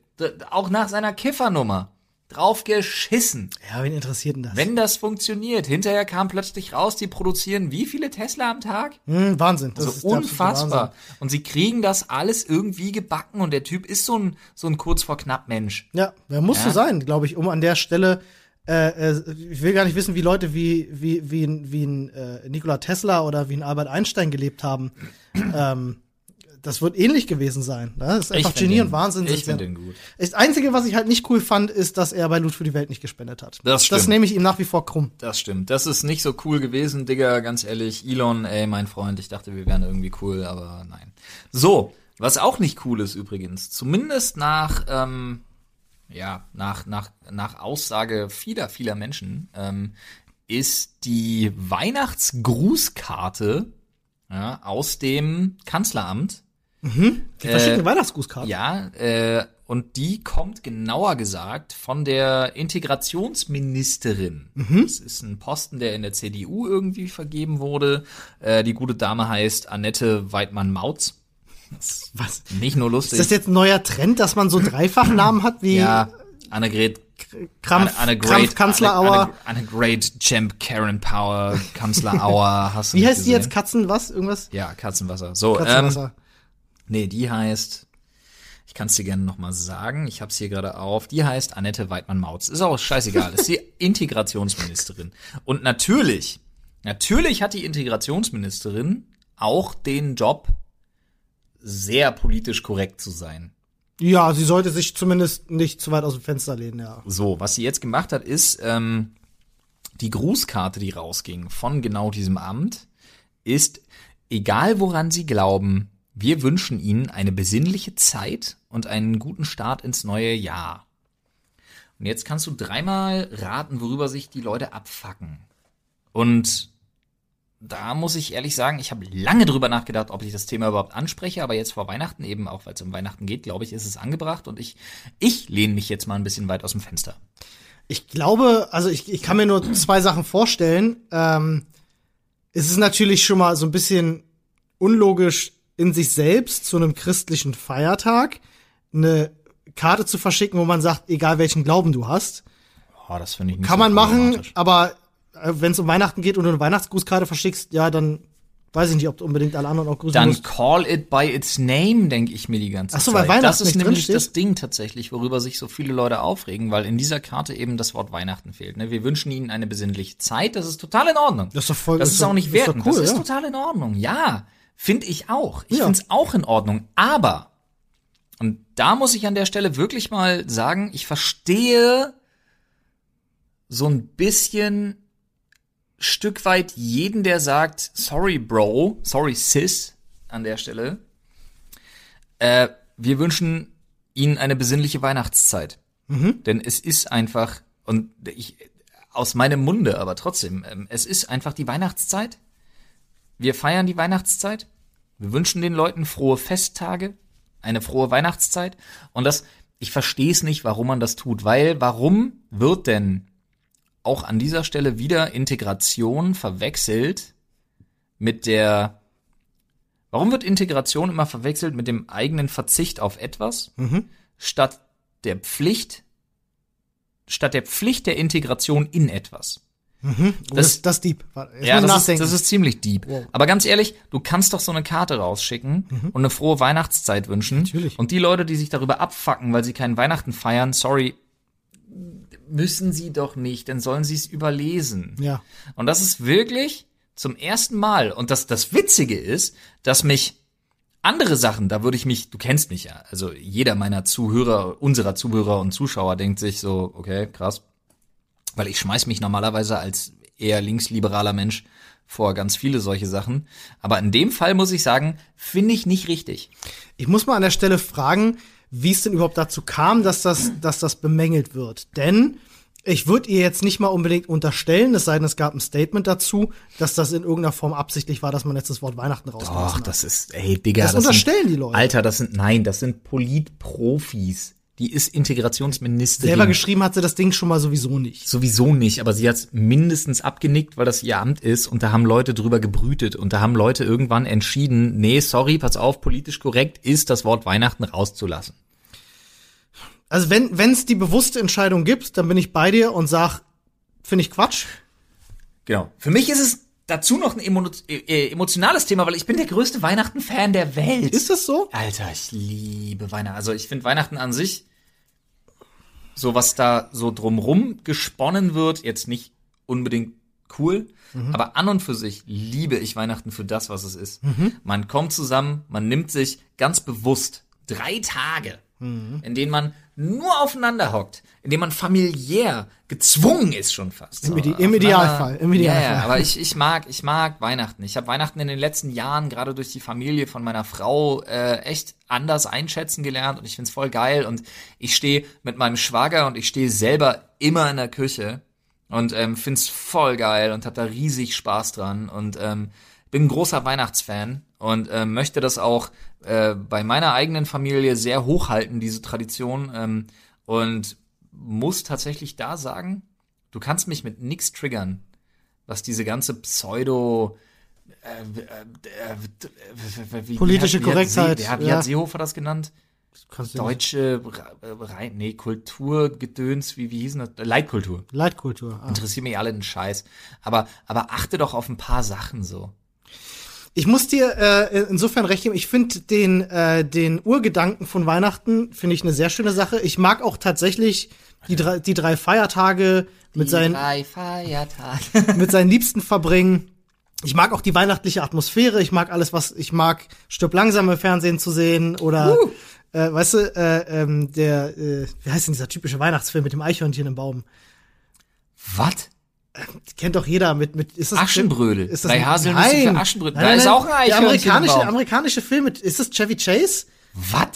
Auch nach seiner Kiffernummer. Drauf geschissen. Ja, wen interessiert denn das? Wenn das funktioniert. Hinterher kam plötzlich raus, die produzieren wie viele Tesla am Tag? Hm, Wahnsinn. Das Also ist unfassbar. Wahnsinn. Und sie kriegen das alles irgendwie gebacken und der Typ ist so ein, so ein kurz vor knapp Mensch. Ja, wer muss Ja. so sein, glaube ich, um an der Stelle äh, äh, ich will gar nicht wissen, wie Leute wie wie wie ein, wie ein äh, Nikola Tesla oder wie ein Albert Einstein gelebt haben. ähm, das wird ähnlich gewesen sein. Ne? Das ist einfach Genie den- und Wahnsinn. Ich finde den gut. Das Einzige, was ich halt nicht cool fand, ist, dass er bei Loot für die Welt nicht gespendet hat. Das stimmt. Das nehme ich ihm nach wie vor krumm. Das stimmt. Das ist nicht so cool gewesen, Digga, ganz ehrlich. Elon, ey, mein Freund, ich dachte, wir wären irgendwie cool, aber nein. So, was auch nicht cool ist übrigens, zumindest nach, ähm, ja, nach, nach, nach Aussage vieler, vieler Menschen, ähm, ist die Weihnachtsgrußkarte ja, aus dem Kanzleramt. Die verschickten Äh, Weihnachtsgrußkarten. Ja, äh, und die kommt genauer gesagt von der Integrationsministerin. Das ist ein Posten, der in der CDU irgendwie vergeben wurde. Äh, die gute Dame heißt Annette Weidmann-Mautz. Was? Nicht nur Ist lustig. das jetzt ein neuer Trend, dass man so Dreifachnamen hat wie ja, Annegret Krampf, Anne, Anne Great, Kanzlerauer? Anne, Anne, Great Champ Karen Power Kanzlerauer. Hast du Wie heißt die jetzt? gesehen? Katzen was? Irgendwas? Ja, Katzenwasser. So, ähm, Katzenwasser. Nee, die heißt, ich kann es dir gerne nochmal sagen, ich habe es hier gerade auf, die heißt Annette Weidmann-Mautz. Ist auch scheißegal, ist die Integrationsministerin. Und natürlich, natürlich hat die Integrationsministerin auch den Job, sehr politisch korrekt zu sein. Ja, sie sollte sich zumindest nicht zu weit aus dem Fenster lehnen, ja. So, was sie jetzt gemacht hat, ist ähm, die Grußkarte, die rausging von genau diesem Amt, ist, egal woran Sie glauben, wir wünschen Ihnen eine besinnliche Zeit und einen guten Start ins neue Jahr. Und jetzt kannst du dreimal raten, worüber sich die Leute abfacken. Und da muss ich ehrlich sagen, ich habe lange drüber nachgedacht, ob ich das Thema überhaupt anspreche, aber jetzt vor Weihnachten eben, auch weil es um Weihnachten geht, glaube ich, ist es angebracht und ich, ich lehne mich jetzt mal ein bisschen weit aus dem Fenster. Ich glaube, also ich, ich kann mir nur zwei Sachen vorstellen. Ähm, es ist natürlich schon mal so ein bisschen unlogisch in sich selbst zu einem christlichen Feiertag eine Karte zu verschicken, wo man sagt, egal welchen Glauben du hast. Oh, das finde ich nicht Kann so man machen, aber wenn es um Weihnachten geht und du eine Weihnachtsgrußkarte verschickst, ja, dann weiß ich nicht, ob du unbedingt alle anderen auch grüßen Dann musst. call it by its name, denke ich mir die ganze Ach so, Zeit. weil Weihnachten das ist nämlich das Ding tatsächlich, worüber sich so viele Leute aufregen, weil in dieser Karte eben das Wort Weihnachten fehlt. Ne? Wir wünschen ihnen eine besinnliche Zeit, das ist total in Ordnung. Das ist doch voll- Das ist doch- auch nicht wertend, cool, das ist ja. total in Ordnung. Ja, finde ich auch. Ich Ja. finde es auch in Ordnung, aber und da muss ich an der Stelle wirklich mal sagen, ich verstehe so ein bisschen Stück weit jeden, der sagt, sorry Bro, sorry Sis an der Stelle. Äh, wir wünschen Ihnen eine besinnliche Weihnachtszeit. Denn es ist einfach, und ich, aus meinem Munde, aber trotzdem, ähm, es ist einfach die Weihnachtszeit. Wir feiern die Weihnachtszeit. Wir wünschen den Leuten frohe Festtage, eine frohe Weihnachtszeit. Und das, ich verstehe es nicht, warum man das tut, weil warum wird denn auch an dieser Stelle wieder Integration verwechselt mit der, warum wird Integration immer verwechselt mit dem eigenen Verzicht auf etwas, statt der Pflicht, statt der Pflicht der Integration in etwas? Das, das ist deep. Jetzt Ja, das ist, das ist ziemlich deep. Wow. Aber ganz ehrlich, du kannst doch so eine Karte rausschicken und eine frohe Weihnachtszeit wünschen. Natürlich. Und die Leute, die sich darüber abfacken, weil sie keinen Weihnachten feiern, sorry, müssen sie doch nicht, dann sollen sie es überlesen. ja. Und das ist wirklich zum ersten Mal. Und das, das Witzige ist, dass mich andere Sachen, da würde ich mich, du kennst mich ja, also jeder meiner Zuhörer, unserer Zuhörer und Zuschauer denkt sich so, okay, krass. Weil ich schmeiß mich normalerweise als eher linksliberaler Mensch vor ganz viele solche Sachen. Aber in dem Fall muss ich sagen, finde ich nicht richtig. Ich muss mal an der Stelle fragen, wie es denn überhaupt dazu kam, dass das, dass das bemängelt wird. Denn ich würde ihr jetzt nicht mal unbedingt unterstellen, es sei denn, es gab ein Statement dazu, dass das in irgendeiner Form absichtlich war, dass man jetzt das Wort Weihnachten rausgelassen Ach, hat. das ist, ey, Digga. Das unterstellen sind, die Leute. Alter, das sind, nein, das sind Politprofis. Die ist Integrationsministerin. Selber geschrieben hat sie das Ding schon mal sowieso nicht. Sowieso nicht, aber sie hat's mindestens abgenickt, weil das ihr Amt ist und da haben Leute drüber gebrütet und da haben Leute irgendwann entschieden, nee, sorry, pass auf, politisch korrekt ist, das Wort Weihnachten rauszulassen. Also wenn wenn es die bewusste Entscheidung gibt, dann bin ich bei dir und sag, finde ich Quatsch. Genau. Für mich ist es dazu noch ein emo äh, emotionales Thema, weil ich bin der größte Weihnachten-Fan der Welt. Ist das so? Alter, ich liebe Weihnachten. Also ich finde Weihnachten an sich, so was da so drumrum gesponnen wird, jetzt nicht unbedingt cool, aber an und für sich liebe ich Weihnachten für das, was es ist. Man kommt zusammen, man nimmt sich ganz bewusst drei Tage, in denen man nur aufeinander hockt, in denen man familiär gezwungen ist schon fast. Im im Idealfall, im Idealfall. Ja, ja, aber ich, ich mag, ich mag Weihnachten. Ich habe Weihnachten in den letzten Jahren gerade durch die Familie von meiner Frau äh, echt anders einschätzen gelernt und ich find's voll geil und ich stehe mit meinem Schwager und ich stehe selber immer in der Küche und ähm, find's voll geil und hab da riesig Spaß dran und ähm, bin ein großer Weihnachtsfan und ähm, möchte das auch äh, bei meiner eigenen Familie sehr hochhalten, diese Tradition ähm, und muss tatsächlich da sagen, du kannst mich mit nix triggern, was diese ganze Pseudo äh, äh, äh, wie- Politische wie hat- wie hat Korrektheit, Sie, ja, wie ja. hat Seehofer das genannt? Du Deutsche Re- rein, nee, Kulturgedöns, wie, wie hießen das? Leitkultur. Leitkultur. Ah. Interessiert mich alle den Scheiß. Aber, aber achte doch auf ein paar Sachen so. Ich muss dir äh, insofern recht geben. Ich finde den äh, den Urgedanken von Weihnachten finde ich eine sehr schöne Sache. Ich mag auch tatsächlich die drei, die drei Feiertage mit seinen drei Feiertage. mit seinen Liebsten verbringen. Ich mag auch die weihnachtliche Atmosphäre. Ich mag alles, was ich mag. Stirb langsam im Fernsehen zu sehen oder Uh. äh, weißt du, äh, ähm, der äh, wie heißt denn dieser typische Weihnachtsfilm mit dem Eichhörnchen im Baum? Was? Kennt doch jeder mit mit ist das Aschenbrödel. Ist das Drei ein- Haselnüsse Nein. für Aschenbrödel. Nein, Da nein, ist nein. auch ein Der Eichhörnchen im amerikanische Baum. amerikanische Film mit ist das Chevy Chase? Was?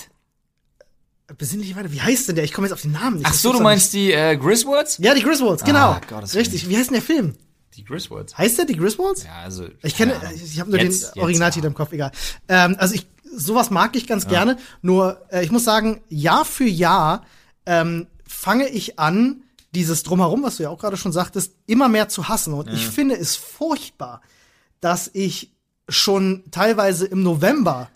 Besinnlich weiter. Wie heißt denn der? Ich komme jetzt auf den Namen nicht. Ach so, du meinst die äh, Griswolds? nicht. Ja, die Griswolds, genau. Ah, Willen. Richtig. Wie heißt denn der Film? Die Griswolds. Heißt der die Griswolds? Ja, also. Ich kenne, Ahnung. ich habe nur Jetzt- den Originaltitel ja. im Kopf, egal. Ähm, also ich, sowas mag ich ganz gerne. Nur äh, ich muss sagen, Jahr für Jahr ähm, fange ich an, dieses drumherum, was du ja auch gerade schon sagtest, immer mehr zu hassen. Und ich finde es furchtbar, dass ich schon teilweise im November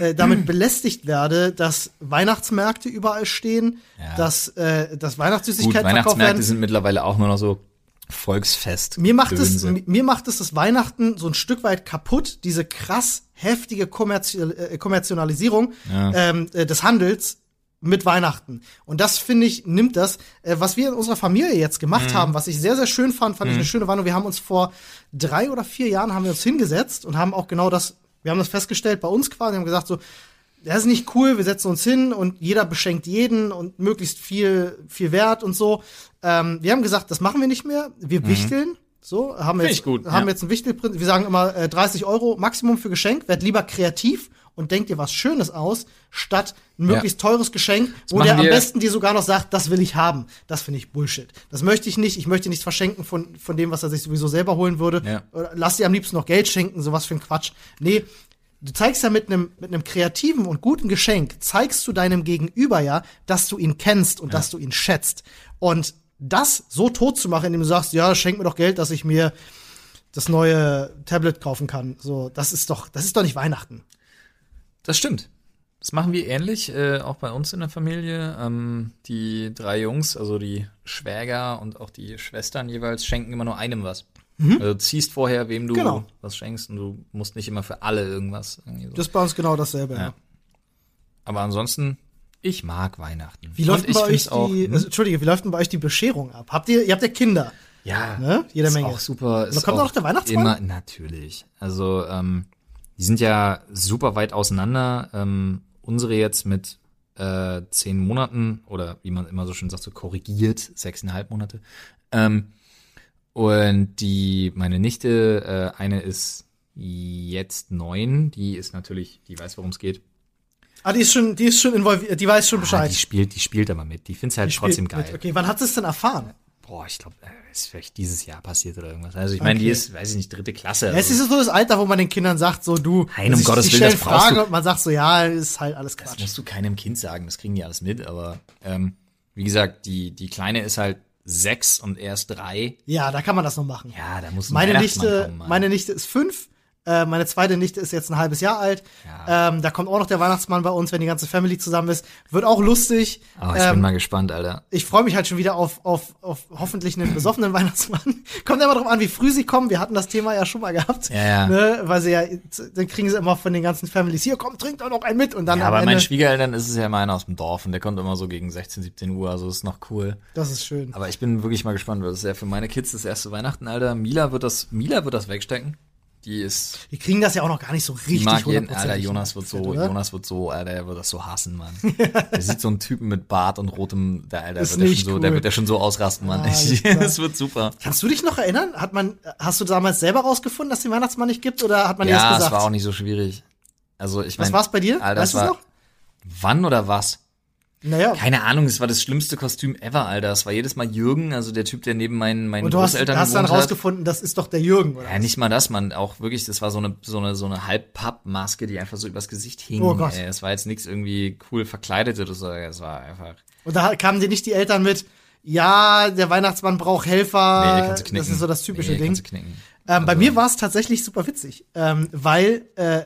äh, damit belästigt werde, dass Weihnachtsmärkte überall stehen, Ja. dass, äh, dass Gut, Weihnachtssüßigkeiten verkauft Weihnachtsmärkte werden. sind mittlerweile auch nur noch so Volksfest. Mir macht, es, mir macht es das Weihnachten so ein Stück weit kaputt, diese krass heftige Kommerzial äh, Kommerzialisierung Ja. ähm, äh, des Handels mit Weihnachten. Und das, finde ich, nimmt das, äh, was wir in unserer Familie jetzt gemacht Mhm. haben, was ich sehr, sehr schön fand, fand ich eine schöne Warnung. Wir haben uns vor drei oder vier Jahren haben wir uns hingesetzt und haben auch genau das, wir haben das festgestellt bei uns quasi, haben gesagt so, das ist nicht cool, wir setzen uns hin und jeder beschenkt jeden und möglichst viel, viel Wert und so. Ähm, wir haben gesagt, das machen wir nicht mehr. Wir wichteln. So, haben wir jetzt, ich gut, haben ja. jetzt ein Wichtelprinzip. Wir sagen immer äh, 30 Euro Maximum für Geschenk. Werd lieber kreativ und denk dir was Schönes aus, statt ein möglichst teures Geschenk, wo machen der am besten dir sogar noch sagt, das will ich haben. Das finde ich Bullshit. Das möchte ich nicht. Ich möchte nichts verschenken von, von dem, was er sich sowieso selber holen würde. Ja. Lass dir am liebsten noch Geld schenken, sowas für ein Quatsch. Nee, du zeigst ja mit einem mit einem kreativen und guten Geschenk, zeigst du deinem Gegenüber ja, dass du ihn kennst und dass du ihn schätzt. Und das so tot zu machen, indem du sagst, ja, schenk mir doch Geld, dass ich mir das neue Tablet kaufen kann. So, das ist doch, das ist doch nicht Weihnachten. Das stimmt. Das machen wir ähnlich, äh, auch bei uns in der Familie. Ähm, die drei Jungs, also die Schwäger und auch die Schwestern jeweils, schenken immer nur einem was. Also du ziehst vorher, wem du Mhm. Genau. was schenkst und du musst nicht immer für alle irgendwas. So. Das ist bei uns genau dasselbe. Ja. Ja. Aber ansonsten, ich mag Weihnachten. Wie läuft bei euch die, auch, hm? also, Entschuldige, wie läuft denn bei euch die Bescherung ab? Habt ihr, ihr habt ja Kinder. ja, ne? Jede ist Menge. auch super. Ist kommt auch noch der Weihnachtsmann? Immer, natürlich. Also, ähm, die sind ja super weit auseinander. Ähm, unsere jetzt mit äh, zehn Monaten oder wie man immer so schön sagt, so korrigiert, sechseinhalb Monate. Ähm, und die, meine Nichte, äh, eine ist jetzt neun, die ist natürlich, die weiß, worum es geht. Ah, die ist schon, die ist schon involviert, die weiß schon Ah, Bescheid. die spielt, die spielt aber mit. Die find's halt Die trotzdem geil. mit. Okay, wann hat sie es denn erfahren? Boah, ich glaube, äh, ist vielleicht dieses Jahr passiert oder irgendwas. Also ich meine, die Okay. ist, weiß ich nicht, dritte Klasse. Ja, es also ist so das Alter, wo man den Kindern sagt, so du, Nein, um sie- Gottes Willen, das brauchst Fragen du- und man sagt so, ja, ist halt alles Das Quatsch. musst du keinem Kind sagen, das kriegen die alles mit, aber ähm, wie gesagt, die, die Kleine ist halt sechs und er ist drei. Ja, da kann man das noch machen. Ja, da muss ein meine Nichte, kommen, meine Nichte ist fünf. Äh, meine zweite Nichte ist jetzt ein halbes Jahr alt. Ja. Ähm, da kommt auch noch der Weihnachtsmann bei uns, wenn die ganze Family zusammen ist. Wird auch lustig. Oh, ich ähm, bin mal gespannt, Alter. ich freue mich halt schon wieder auf, auf, auf hoffentlich einen besoffenen Weihnachtsmann. Kommt immer drauf an, wie früh sie kommen. Wir hatten das Thema ja schon mal gehabt. Ja, ja. Ne? Weil sie ja, dann kriegen sie immer von den ganzen Families, hier, komm, trink doch noch einen mit. Und dann Ja, Ende, meinen Schwiegereltern ist es ja immer einer aus dem Dorf und der kommt immer so gegen 16, 17 Uhr, also ist noch cool. das ist schön. Aber ich bin wirklich mal gespannt, weil das ist ja für meine Kids das erste Weihnachten, Alter. Mila wird das, Mila wird das wegstecken. Die ist, Die kriegen das ja auch noch gar nicht so richtig mag jeden, 100%, Alter, Jonas wird so, oder? Jonas wird so, Alter, der wird das so hassen, Mann. der sieht so einen Typen mit Bart und rotem, der Alter, Ist wird der nicht schon so, cool. der wird ja schon so ausrasten, Mann. Ah, das wird super. Kannst du dich noch erinnern? Hat man, hast du damals selber rausgefunden, dass es den Weihnachtsmann nicht gibt oder hat man dir Ja, das es gesagt? war auch nicht so schwierig. Also, ich Was meine. war's bei dir? Alter, Weißt war, noch? Wann oder was? Naja. Keine Ahnung, es war das schlimmste Kostüm ever, Alter. Es war jedes Mal Jürgen, also der Typ, der neben meinen, meinen Und du hast, Großeltern hast dann hat. rausgefunden, das ist doch der Jürgen, oder? Ja, nicht mal das, man. Auch wirklich, das war so eine, so eine, so eine Halbpappmaske, die einfach so übers Gesicht hing. Oh Gott. Ey, es war jetzt nichts irgendwie cool verkleitet oder so. Es war einfach. Und da kamen dir nicht die Eltern mit, ja, der Weihnachtsmann braucht Helfer. Nee, kannst du knicken. das ist so das typische nee, Ding. Kannst du knicken. Ähm, bei Also- mir war es tatsächlich super witzig, ähm, weil äh,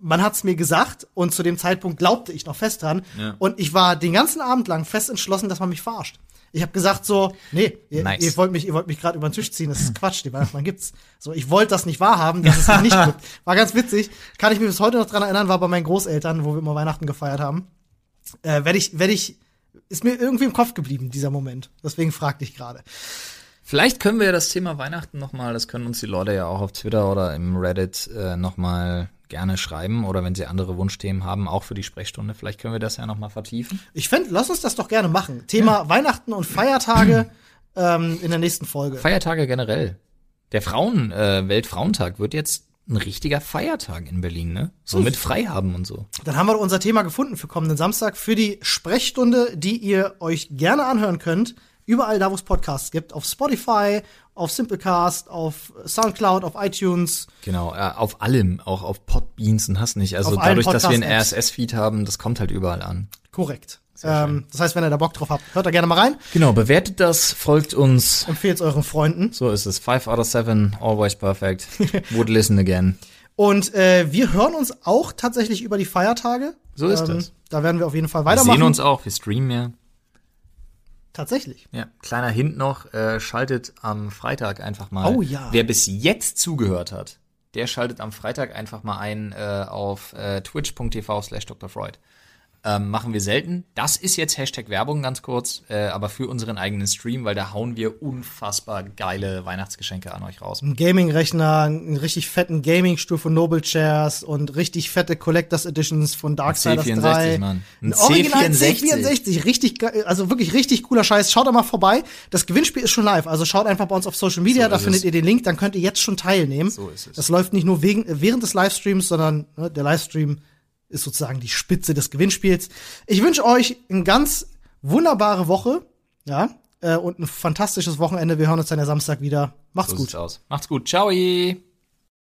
man hat's mir gesagt und zu dem Zeitpunkt glaubte ich noch fest dran Ja. und ich war den ganzen Abend lang fest entschlossen, dass man mich verarscht. Ich habe gesagt so, nee, ihr, Nice. ihr wollt mich, ihr wollt mich gerade über den Tisch ziehen, das ist Quatsch, die Weihnachtsmann gibt's. So, ich wollte das nicht wahrhaben, dass es ihn nicht gibt. War ganz witzig, kann ich mich bis heute noch dran erinnern, war bei meinen Großeltern, wo wir immer Weihnachten gefeiert haben. Äh, werde ich, werde ich, ist mir irgendwie im Kopf geblieben dieser Moment. Deswegen fragte ich gerade. Vielleicht können wir ja das Thema Weihnachten nochmal, das können uns die Leute ja auch auf Twitter oder im Reddit äh, nochmal gerne schreiben oder wenn sie andere Wunschthemen haben, auch für die Sprechstunde. Vielleicht können wir das ja nochmal vertiefen. Ich fände, lass uns das doch gerne machen. Thema Weihnachten und Feiertage ähm, in der nächsten Folge. Feiertage generell. Der Frauen, äh, Weltfrauentag wird jetzt ein richtiger Feiertag in Berlin, ne? So mit Freihaben und so. Dann haben wir unser Thema gefunden für kommenden Samstag für die Sprechstunde, die ihr euch gerne anhören könnt. Überall da, wo es Podcasts gibt. Auf Spotify, auf Simplecast, auf Soundcloud, auf iTunes. Genau, äh, auf allem, auch auf Podbeans und hast nicht. Also dadurch, dass wir einen. RSS-Feed haben, das kommt halt überall an. Korrekt. Ähm, das heißt, wenn ihr da Bock drauf habt, hört da gerne mal rein. Genau, bewertet das, folgt uns. Empfehlt es euren Freunden. So ist es. Five out of seven, always perfect. Would listen again. Und äh, wir hören uns auch tatsächlich über die Feiertage. So ist ähm, es. Da werden wir auf jeden Fall Wir weitermachen. sehen uns auch, wir streamen ja. Tatsächlich. Ja, kleiner Hint noch, äh, schaltet am Freitag einfach mal. Oh ja. Wer bis jetzt zugehört hat, der schaltet am Freitag einfach mal ein äh, auf äh, twitch.tv slash Dr. Freud. Ähm, machen wir selten. Das ist jetzt Hashtag Werbung ganz kurz, äh, aber für unseren eigenen Stream, weil da hauen wir unfassbar geile Weihnachtsgeschenke an euch raus. Ein Gaming-Rechner, einen richtig fetten Gaming-Stuhl von Noble Chairs und richtig fette Collectors Editions von Darksiders C64, 3. Mann. Ein Ein Original C64. C64. Richtig, also wirklich richtig cooler Scheiß. Schaut da mal vorbei. Das Gewinnspiel ist schon live. Also schaut einfach bei uns auf Social Media, So da findet es. ihr den Link, dann könnt ihr jetzt schon teilnehmen. So ist es. Das läuft nicht nur wegen, äh, während des Livestreams, sondern ne, der Livestream ist sozusagen die Spitze des Gewinnspiels. Ich wünsche euch eine ganz wunderbare Woche, ja, äh, und ein fantastisches Wochenende. Wir hören uns dann ja Samstag wieder. Macht's So gut. aus. Macht's gut. Ciao.